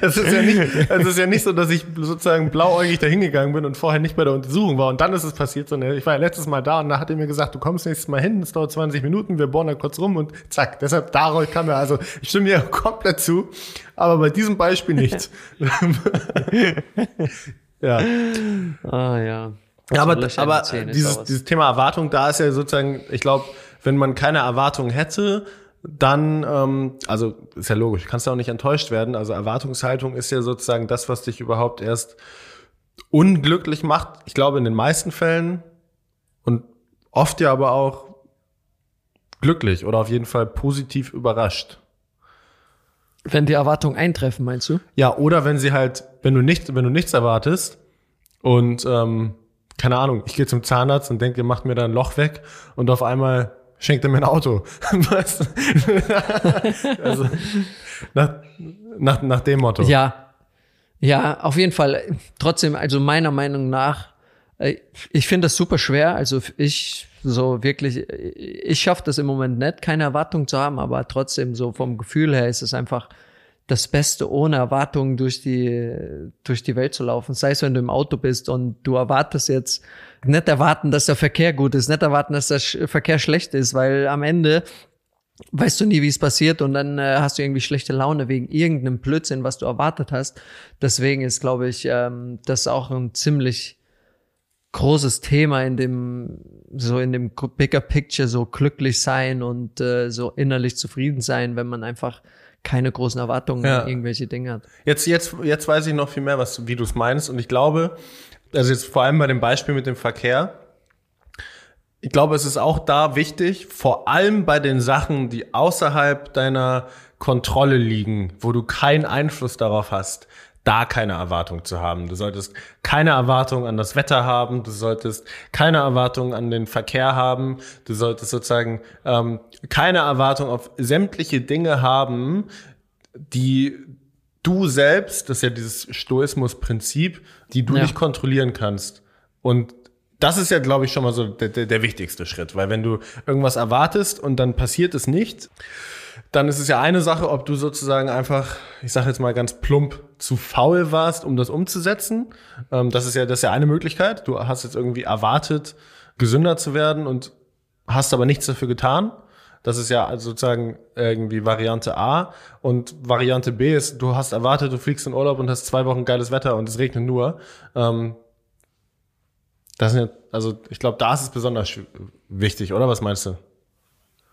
es ist ja nicht, es ist ja nicht so, dass ich sozusagen blauäugig da hingegangen bin und vorher nicht bei der Untersuchung war und dann ist es passiert, sondern ich war ja letztes Mal da und da hat er mir gesagt, du kommst nächstes Mal hin, es dauert 20 Minuten, wir bohren da kurz rum und zack. Deshalb darauf kam er, also ich stimme dir komplett zu, aber bei diesem Beispiel nicht. ja. Ah ja. Ja, aber, aber dieses, dieses Thema Erwartung, da ist ja sozusagen, ich glaube, wenn man keine Erwartung hätte, dann, ähm, also ist ja logisch, kannst du auch nicht enttäuscht werden. Also Erwartungshaltung ist ja sozusagen das, was dich überhaupt erst unglücklich macht. Ich glaube in den meisten Fällen und oft ja aber auch glücklich oder auf jeden Fall positiv überrascht. Wenn die Erwartungen eintreffen, meinst du? Ja, oder wenn sie halt, wenn du nicht, wenn du nichts erwartest und ähm, keine Ahnung, ich gehe zum Zahnarzt und denke, macht mir da ein Loch weg und auf einmal schenkt er mir ein Auto. Weißt du? also, nach, nach, nach dem Motto. Ja, ja, auf jeden Fall. Trotzdem, also meiner Meinung nach, äh, ich finde das super schwer. Also ich so wirklich, ich schaffe das im Moment nicht, keine Erwartung zu haben, aber trotzdem so vom Gefühl her ist es einfach das Beste, ohne Erwartungen durch die, durch die Welt zu laufen. Sei es, wenn du im Auto bist und du erwartest jetzt, nicht erwarten, dass der Verkehr gut ist, nicht erwarten, dass der Verkehr schlecht ist, weil am Ende weißt du nie, wie es passiert und dann äh, hast du irgendwie schlechte Laune wegen irgendeinem Blödsinn, was du erwartet hast. Deswegen ist, glaube ich, ähm, das auch ein ziemlich großes Thema in dem so in dem bigger Picture so glücklich sein und äh, so innerlich zufrieden sein, wenn man einfach keine großen Erwartungen Ja. an irgendwelche Dinge hat. Jetzt, jetzt, jetzt weiß ich noch viel mehr, was, wie du es meinst. Und ich glaube, also jetzt vor allem bei dem Beispiel mit dem Verkehr, ich glaube, es ist auch da wichtig, vor allem bei den Sachen, die außerhalb deiner Kontrolle liegen, wo du keinen Einfluss darauf hast, da keine Erwartung zu haben. Du solltest keine Erwartung an das Wetter haben, du solltest keine Erwartung an den Verkehr haben, du solltest sozusagen ähm, keine Erwartung auf sämtliche Dinge haben, die du selbst, das ist ja dieses Stoismus-Prinzip, die du Ja. nicht kontrollieren kannst. Und das ist ja, glaube ich, schon mal so der, der, der wichtigste Schritt, weil wenn du irgendwas erwartest und dann passiert es nicht, dann ist es ja eine Sache, ob du sozusagen einfach, ich sage jetzt mal ganz plump, zu faul warst, um das umzusetzen. Ähm, das ist ja das ist ja eine Möglichkeit. Du hast jetzt irgendwie erwartet, gesünder zu werden und hast aber nichts dafür getan. Das ist ja sozusagen irgendwie Variante A. Und Variante B ist, du hast erwartet, du fliegst in Urlaub und hast zwei Wochen geiles Wetter und es regnet nur. Ähm, das sind ja, also ich glaube, da ist es besonders wichtig, oder? Was meinst du?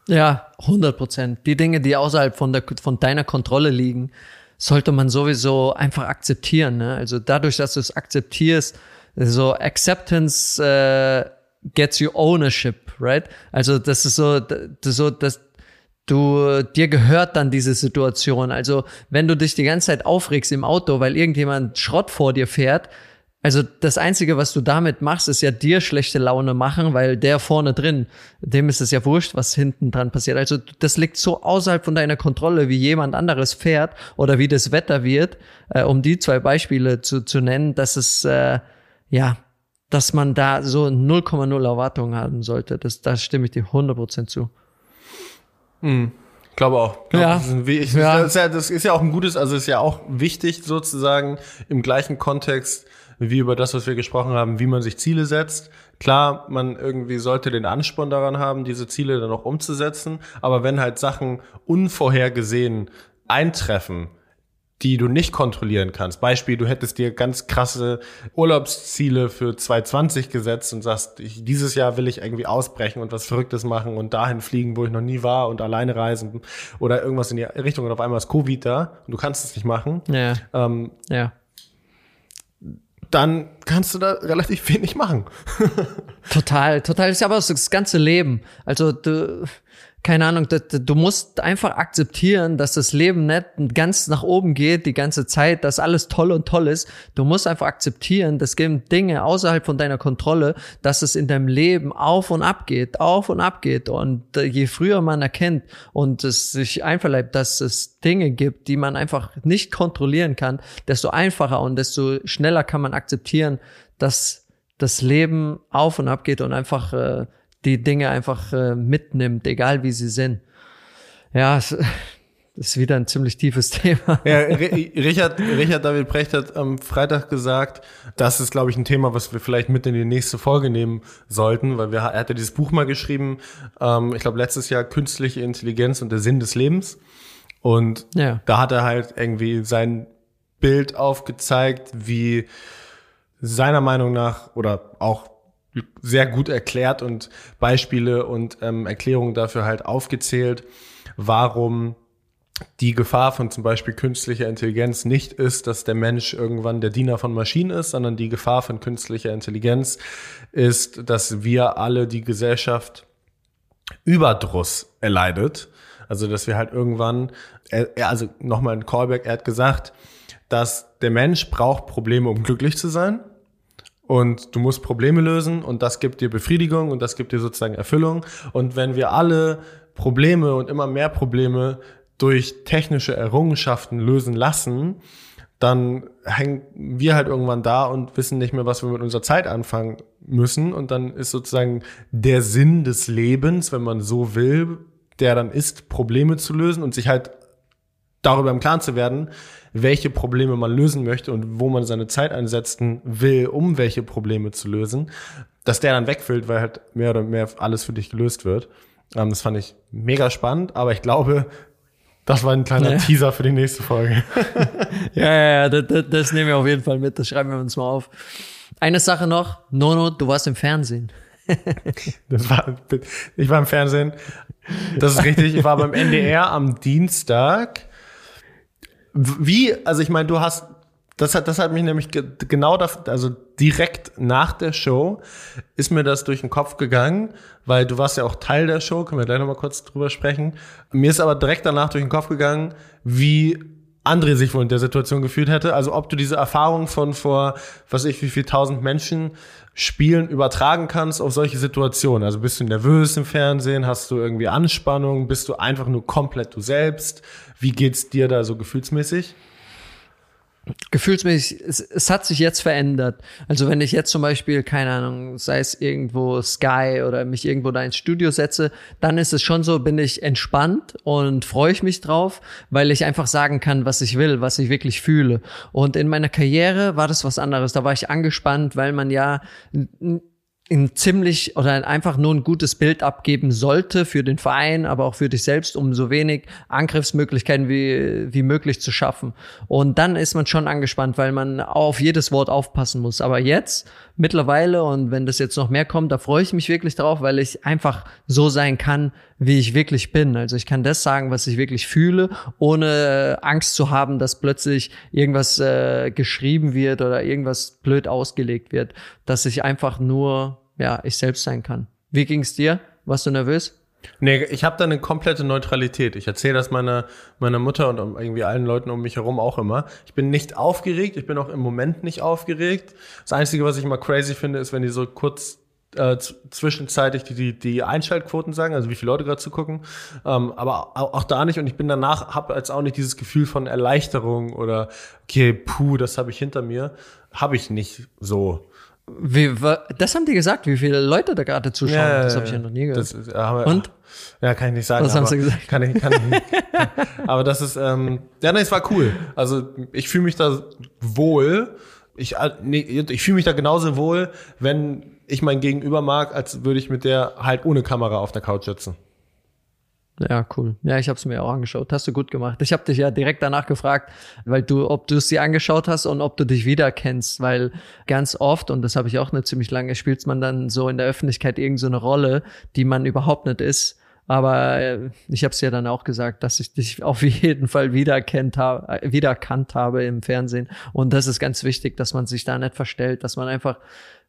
Ja, 100 Prozent. Die Dinge, die außerhalb von, der, von deiner Kontrolle liegen, sollte man sowieso einfach akzeptieren. Ne? Also dadurch, dass du es akzeptierst, so Acceptance äh, gets you ownership, right? Also das ist so, das so, dass du dir gehört dann diese Situation. Also wenn du dich die ganze Zeit aufregst im Auto, weil irgendjemand Schrott vor dir fährt, also das Einzige, was du damit machst, ist ja dir schlechte Laune machen, weil der vorne drin, dem ist es ja wurscht, was hinten dran passiert. Also das liegt so außerhalb von deiner Kontrolle, wie jemand anderes fährt oder wie das Wetter wird, äh, um die zwei Beispiele zu, zu nennen, dass es, äh, ja, dass man da so 0,0 Erwartungen haben sollte. Das, da stimme ich dir 100% zu. Ich glaube auch. Ich, Ja. das, ist ja, das ist ja auch ein gutes, also ist ja auch wichtig sozusagen im gleichen Kontext wie über das, was wir gesprochen haben, wie man sich Ziele setzt. Klar, man irgendwie sollte den Ansporn daran haben, diese Ziele dann auch umzusetzen. Aber wenn halt Sachen unvorhergesehen eintreffen, die du nicht kontrollieren kannst. Beispiel, du hättest dir ganz krasse Urlaubsziele für 2020 gesetzt und sagst, ich, dieses Jahr will ich irgendwie ausbrechen und was Verrücktes machen und dahin fliegen, wo ich noch nie war und alleine reisen oder irgendwas in die Richtung und auf einmal ist Covid da und du kannst es nicht machen, Ja, ähm, ja. Dann kannst du da relativ wenig machen. Total, total. Das ist aber das ganze Leben. Also du, keine Ahnung, du, musst einfach akzeptieren, dass das Leben nicht ganz nach oben geht die ganze Zeit, dass alles toll und toll ist. Du musst einfach akzeptieren, das gibt Dinge außerhalb von deiner Kontrolle, dass es in deinem Leben auf und ab geht, auf und ab geht. Und äh, je früher man erkennt und es sich einverleibt, dass es Dinge gibt, die man einfach nicht kontrollieren kann, desto einfacher und desto schneller kann man akzeptieren, dass das Leben auf und ab geht und einfach äh, die Dinge einfach äh, mitnimmt, egal wie sie sind. Ja, es, das ist wieder ein ziemlich tiefes Thema. Ja, Ri- Richard, Richard David Precht hat am Freitag gesagt, das ist, glaube ich, ein Thema, was wir vielleicht mit in die nächste Folge nehmen sollten, weil wir, er hatte dieses Buch mal geschrieben, ähm, ich glaube, letztes Jahr Künstliche Intelligenz und der Sinn des Lebens. Und Ja. da hat er halt irgendwie sein Bild aufgezeigt, wie seiner Meinung nach oder auch sehr gut erklärt und Beispiele und ähm, Erklärungen dafür halt aufgezählt, warum die Gefahr von zum Beispiel künstlicher Intelligenz nicht ist, dass der Mensch irgendwann der Diener von Maschinen ist, sondern die Gefahr von künstlicher Intelligenz ist, dass wir alle die Gesellschaft Überdruss erleidet. Also, dass wir halt irgendwann, er- also nochmal ein Callback, er hat gesagt, dass der Mensch braucht Probleme, um glücklich zu sein. Und du musst Probleme lösen und das gibt dir Befriedigung und das gibt dir sozusagen Erfüllung. Und wenn wir alle Probleme und immer mehr Probleme durch technische Errungenschaften lösen lassen, dann hängen wir halt irgendwann da und wissen nicht mehr, was wir mit unserer Zeit anfangen müssen. Und dann ist sozusagen der Sinn des Lebens, wenn man so will, der dann ist, Probleme zu lösen und sich halt darüber im Klaren zu werden, welche Probleme man lösen möchte und wo man seine Zeit einsetzen will, um welche Probleme zu lösen, dass der dann wegfällt, weil halt mehr oder mehr alles für dich gelöst wird. Ähm, das fand ich mega spannend, aber ich glaube, das war ein kleiner Ja. Teaser für die nächste Folge. Ja, ja, ja, das, das, das nehmen wir auf jeden Fall mit, das schreiben wir uns mal auf. Eine Sache noch, Nono, du warst im Fernsehen. Das war, ich war im Fernsehen. Das ist richtig. Ich war beim NDR am Dienstag. Wie, also ich meine, du hast, das hat, das hat mich nämlich ge genau da, also direkt nach der Show ist mir das durch den Kopf gegangen, weil du warst ja auch Teil der Show, können wir gleich nochmal kurz drüber sprechen. Mir ist aber direkt danach durch den Kopf gegangen, wie André sich wohl in der Situation gefühlt hätte. Also ob du diese Erfahrung von vor, was ich, wie viel tausend Menschen Spielen übertragen kannst auf solche Situationen. Also bist du nervös im Fernsehen, hast du irgendwie Anspannung, bist du einfach nur komplett du selbst? Wie geht's dir da so gefühlsmäßig? gefühlsmäßig, es, es hat sich jetzt verändert. Also wenn ich jetzt zum Beispiel, keine Ahnung, sei es irgendwo Sky oder mich irgendwo da ins Studio setze, dann ist es schon so, bin ich entspannt und freue ich mich drauf, weil ich einfach sagen kann, was ich will, was ich wirklich fühle. Und in meiner Karriere war das was anderes. Da war ich angespannt, weil man ja ein ziemlich oder einfach nur ein gutes Bild abgeben sollte für den Verein, aber auch für dich selbst, um so wenig Angriffsmöglichkeiten wie, wie möglich zu schaffen. Und dann ist man schon angespannt, weil man auf jedes Wort aufpassen muss. Aber jetzt, mittlerweile, und wenn das jetzt noch mehr kommt, da freue ich mich wirklich drauf, weil ich einfach so sein kann, wie ich wirklich bin. Also ich kann das sagen, was ich wirklich fühle, ohne Angst zu haben, dass plötzlich irgendwas äh, geschrieben wird oder irgendwas blöd ausgelegt wird, dass ich einfach nur ja, ich selbst sein kann. Wie ging's dir? Warst du nervös? Nee, ich habe da eine komplette Neutralität. Ich erzähle das meiner, meiner Mutter und irgendwie allen Leuten um mich herum auch immer. Ich bin nicht aufgeregt, ich bin auch im Moment nicht aufgeregt. Das Einzige, was ich mal crazy finde, ist, wenn die so kurz äh, zwischenzeitig die, die, die Einschaltquoten sagen, also wie viele Leute gerade zugucken. Ähm, aber auch, auch da nicht. Und ich bin danach, habe jetzt auch nicht dieses Gefühl von Erleichterung oder okay, puh, das habe ich hinter mir. Habe ich nicht so. Wie, das haben die gesagt, wie viele Leute da gerade zuschauen. Ja, das habe ich ja noch nie gehört. Das, wir, Und? Ja, kann ich nicht sagen. Was haben sie gesagt? Kann ich, kann ich nicht. aber das ist, ähm, ja, nee, es war cool. Also ich fühle mich da wohl. Ich, äh, nee, ich fühle mich da genauso wohl, wenn ich mein Gegenüber mag, als würde ich mit der halt ohne Kamera auf der Couch sitzen. Ja, cool. Ja, ich habe es mir auch angeschaut. Hast du gut gemacht. Ich habe dich ja direkt danach gefragt, weil du, ob du es dir angeschaut hast und ob du dich wiederkennst, weil ganz oft und das habe ich auch nicht ziemlich lange, spielt man dann so in der Öffentlichkeit irgendeine so Rolle, die man überhaupt nicht ist. Aber äh, ich habe es ja dann auch gesagt, dass ich dich auf jeden Fall wiedererkannt habe, wiedererkannt habe im Fernsehen. Und das ist ganz wichtig, dass man sich da nicht verstellt, dass man einfach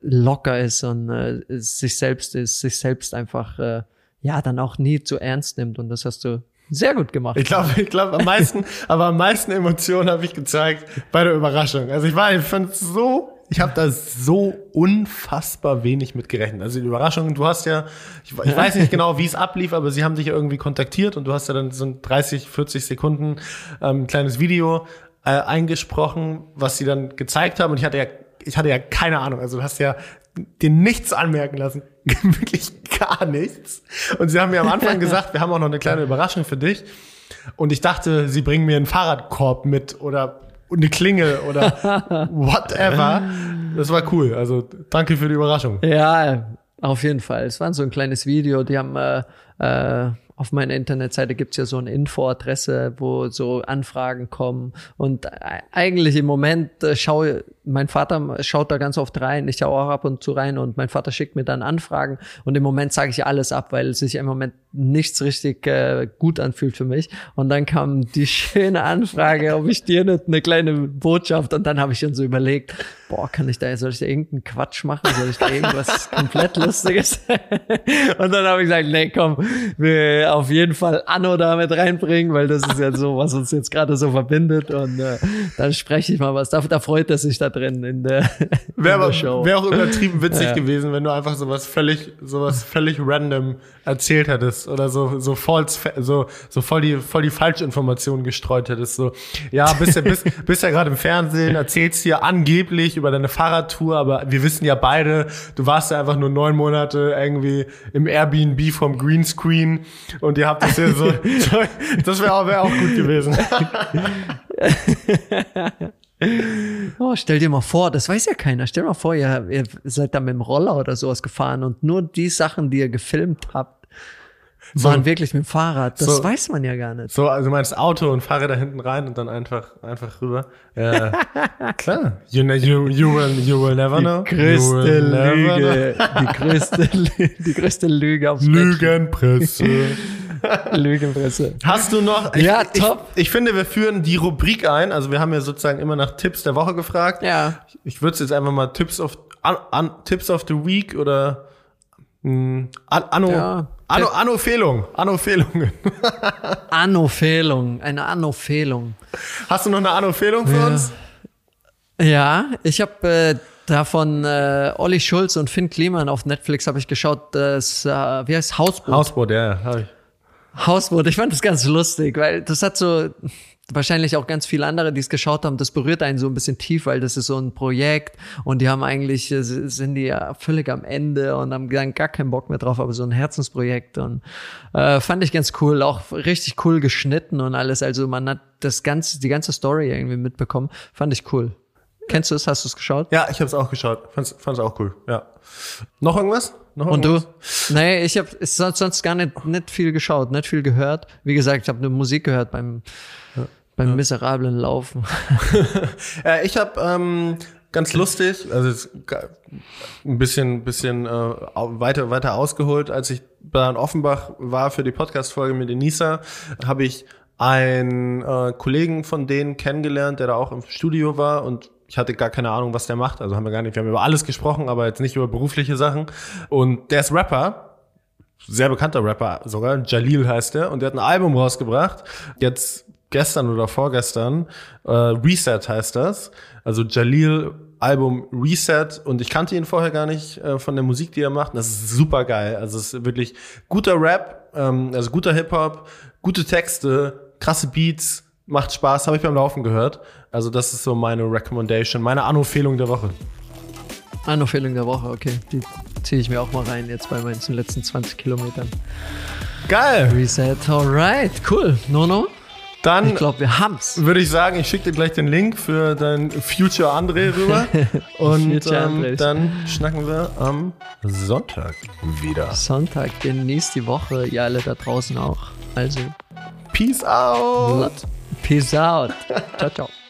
locker ist und äh, sich selbst ist, sich selbst einfach äh, ja dann auch nie zu ernst nimmt. Und das hast du sehr gut gemacht. Ich glaube, ich glaube am meisten, aber am meisten Emotionen habe ich gezeigt bei der Überraschung. Also ich war, ich fand so, ich habe da so unfassbar wenig mit gerechnet. Also die Überraschung, du hast ja, ich, ich weiß nicht genau, wie es ablief, aber sie haben dich ja irgendwie kontaktiert und du hast ja dann so ein 30, 40 Sekunden ähm, kleines Video äh, eingesprochen, was sie dann gezeigt haben. Und ich hatte ja, ich hatte ja keine Ahnung. Also du hast ja dir nichts anmerken lassen. Wirklich gar nichts. Und sie haben mir am Anfang gesagt, wir haben auch noch eine kleine Überraschung für dich. Und ich dachte, sie bringen mir einen Fahrradkorb mit oder eine Klingel oder whatever. Das war cool. Also danke für die Überraschung. Ja, auf jeden Fall. Es war so ein kleines Video. Die haben äh, äh, auf meiner Internetseite gibt's ja so eine Infoadresse, wo so Anfragen kommen. Und eigentlich im Moment äh, schaue, mein Vater schaut da ganz oft rein, ich schaue auch ab und zu rein und mein Vater schickt mir dann Anfragen. Und im Moment sage ich alles ab, weil sich im Moment nichts richtig äh, gut anfühlt für mich. Und dann kam die schöne Anfrage, ob ich dir nicht eine kleine Botschaft und dann habe ich schon so überlegt, boah, kann ich da, soll ich da irgendeinen Quatsch machen? Soll ich da irgendwas komplett Lustiges? und dann habe ich gesagt, nee, komm, wir auf jeden Fall Anno damit reinbringen, weil das ist ja so, was uns jetzt gerade so verbindet. Und äh, dann spreche ich mal was. Da, da freut er sich da drin in der, wär in der Show. Wäre auch übertrieben witzig ja. gewesen, wenn du einfach sowas völlig, sowas völlig random erzählt hättest oder so, so false, so, so voll die, voll die Falschinformationen gestreut hättest. So, ja, bist ja, bist, bist ja gerade im Fernsehen, erzählst hier angeblich über deine Fahrradtour, aber wir wissen ja beide, du warst ja einfach nur neun Monate irgendwie im Airbnb vom Greenscreen und ihr habt das ja so, das wäre auch, wär auch gut gewesen. Oh, stell dir mal vor, das weiß ja keiner. Stell dir mal vor, ihr, ihr seid da mit dem Roller oder sowas gefahren und nur die Sachen, die ihr gefilmt habt, so, waren wirklich mit dem Fahrrad. Das so, weiß man ja gar nicht. So, also meinst Auto und fahre da hinten rein und dann einfach, einfach rüber. Ja, klar. You, you, you, will, you will never know. Die größte Lüge. Die größte, die größte Lüge aufs Lügenpresse. Lügenpresse. Hast du noch? Ich, ja, top. Ich, ich, finde, wir führen die Rubrik ein. Also wir haben ja sozusagen immer nach Tipps der Woche gefragt. Ja. Ich, ich würde jetzt einfach mal Tipps of, an, an, Tipps of the Week oder mh, hm, Anno, ja. Anno, Anno-Fehlung. Anno-Fehlungen. Anno-Fehlung. Eine Anno-Fehlung. Hast du noch eine Anno-Fehlung für ja. uns? Ja, ich habe äh, davon äh, Olli Schulz und Finn Kliman auf Netflix habe ich geschaut, das, äh, wie heißt Hausboot? Hausboot, ja, habe ich. Hausboot, ich fand das ganz lustig, weil das hat so, wahrscheinlich auch ganz viele andere, die es geschaut haben, das berührt einen so ein bisschen tief, weil das ist so ein Projekt und die haben eigentlich, äh, sind die ja völlig am Ende und haben dann gar keinen Bock mehr drauf, aber so ein Herzensprojekt und äh, fand ich ganz cool, auch richtig cool geschnitten und alles. Also man hat das ganze, die ganze Story irgendwie mitbekommen. Fand ich cool. Kennst du es? Hast du es geschaut? Ja, ich habe es auch geschaut. Fand's, fand's auch cool. Ja. Noch irgendwas? Noch Und irgendwas? du? Nee, ich habe sonst, sonst gar nicht, nicht viel geschaut, nicht viel gehört. Wie gesagt, ich habe nur Musik gehört beim, beim miserablen Laufen. Äh, ich habe ähm, ganz lustig, also ein bisschen, bisschen äh, weiter, weiter ausgeholt, als ich bei in Offenbach war für die Podcast-Folge mit Denisa, habe ich einen äh, Kollegen von denen kennengelernt, der da auch im Studio war und ich hatte gar keine Ahnung, was der macht. Also haben wir gar nicht, wir haben über alles gesprochen, aber jetzt nicht über berufliche Sachen. Und der ist Rapper, sehr bekannter Rapper sogar, Jalil heißt er, und der hat ein Album rausgebracht, jetzt gestern oder vorgestern, äh, Reset heißt das, also Jalil Album Reset und ich kannte ihn vorher gar nicht äh, von der Musik, die er macht. Das ist super geil. Also es ist wirklich guter Rap, ähm, also guter Hip Hop, gute Texte, krasse Beats, macht Spaß. Habe ich beim Laufen gehört. Also das ist so meine Recommendation, meine Anempfehlung der Woche. Anempfehlung der Woche, okay. Die ziehe ich mir auch mal rein jetzt bei meinen letzten 20 Kilometern. Geil. Reset, alright, cool. Nono, Dann ich glaube, wir haben's. würde ich sagen, ich schicke dir gleich den Link für dein Future André rüber. Und ähm, dann schnacken wir am Sonntag wieder. Sonntag, genießt die Woche, ihr alle da draußen auch. Also, Peace out. Peace out. Ciao, ciao.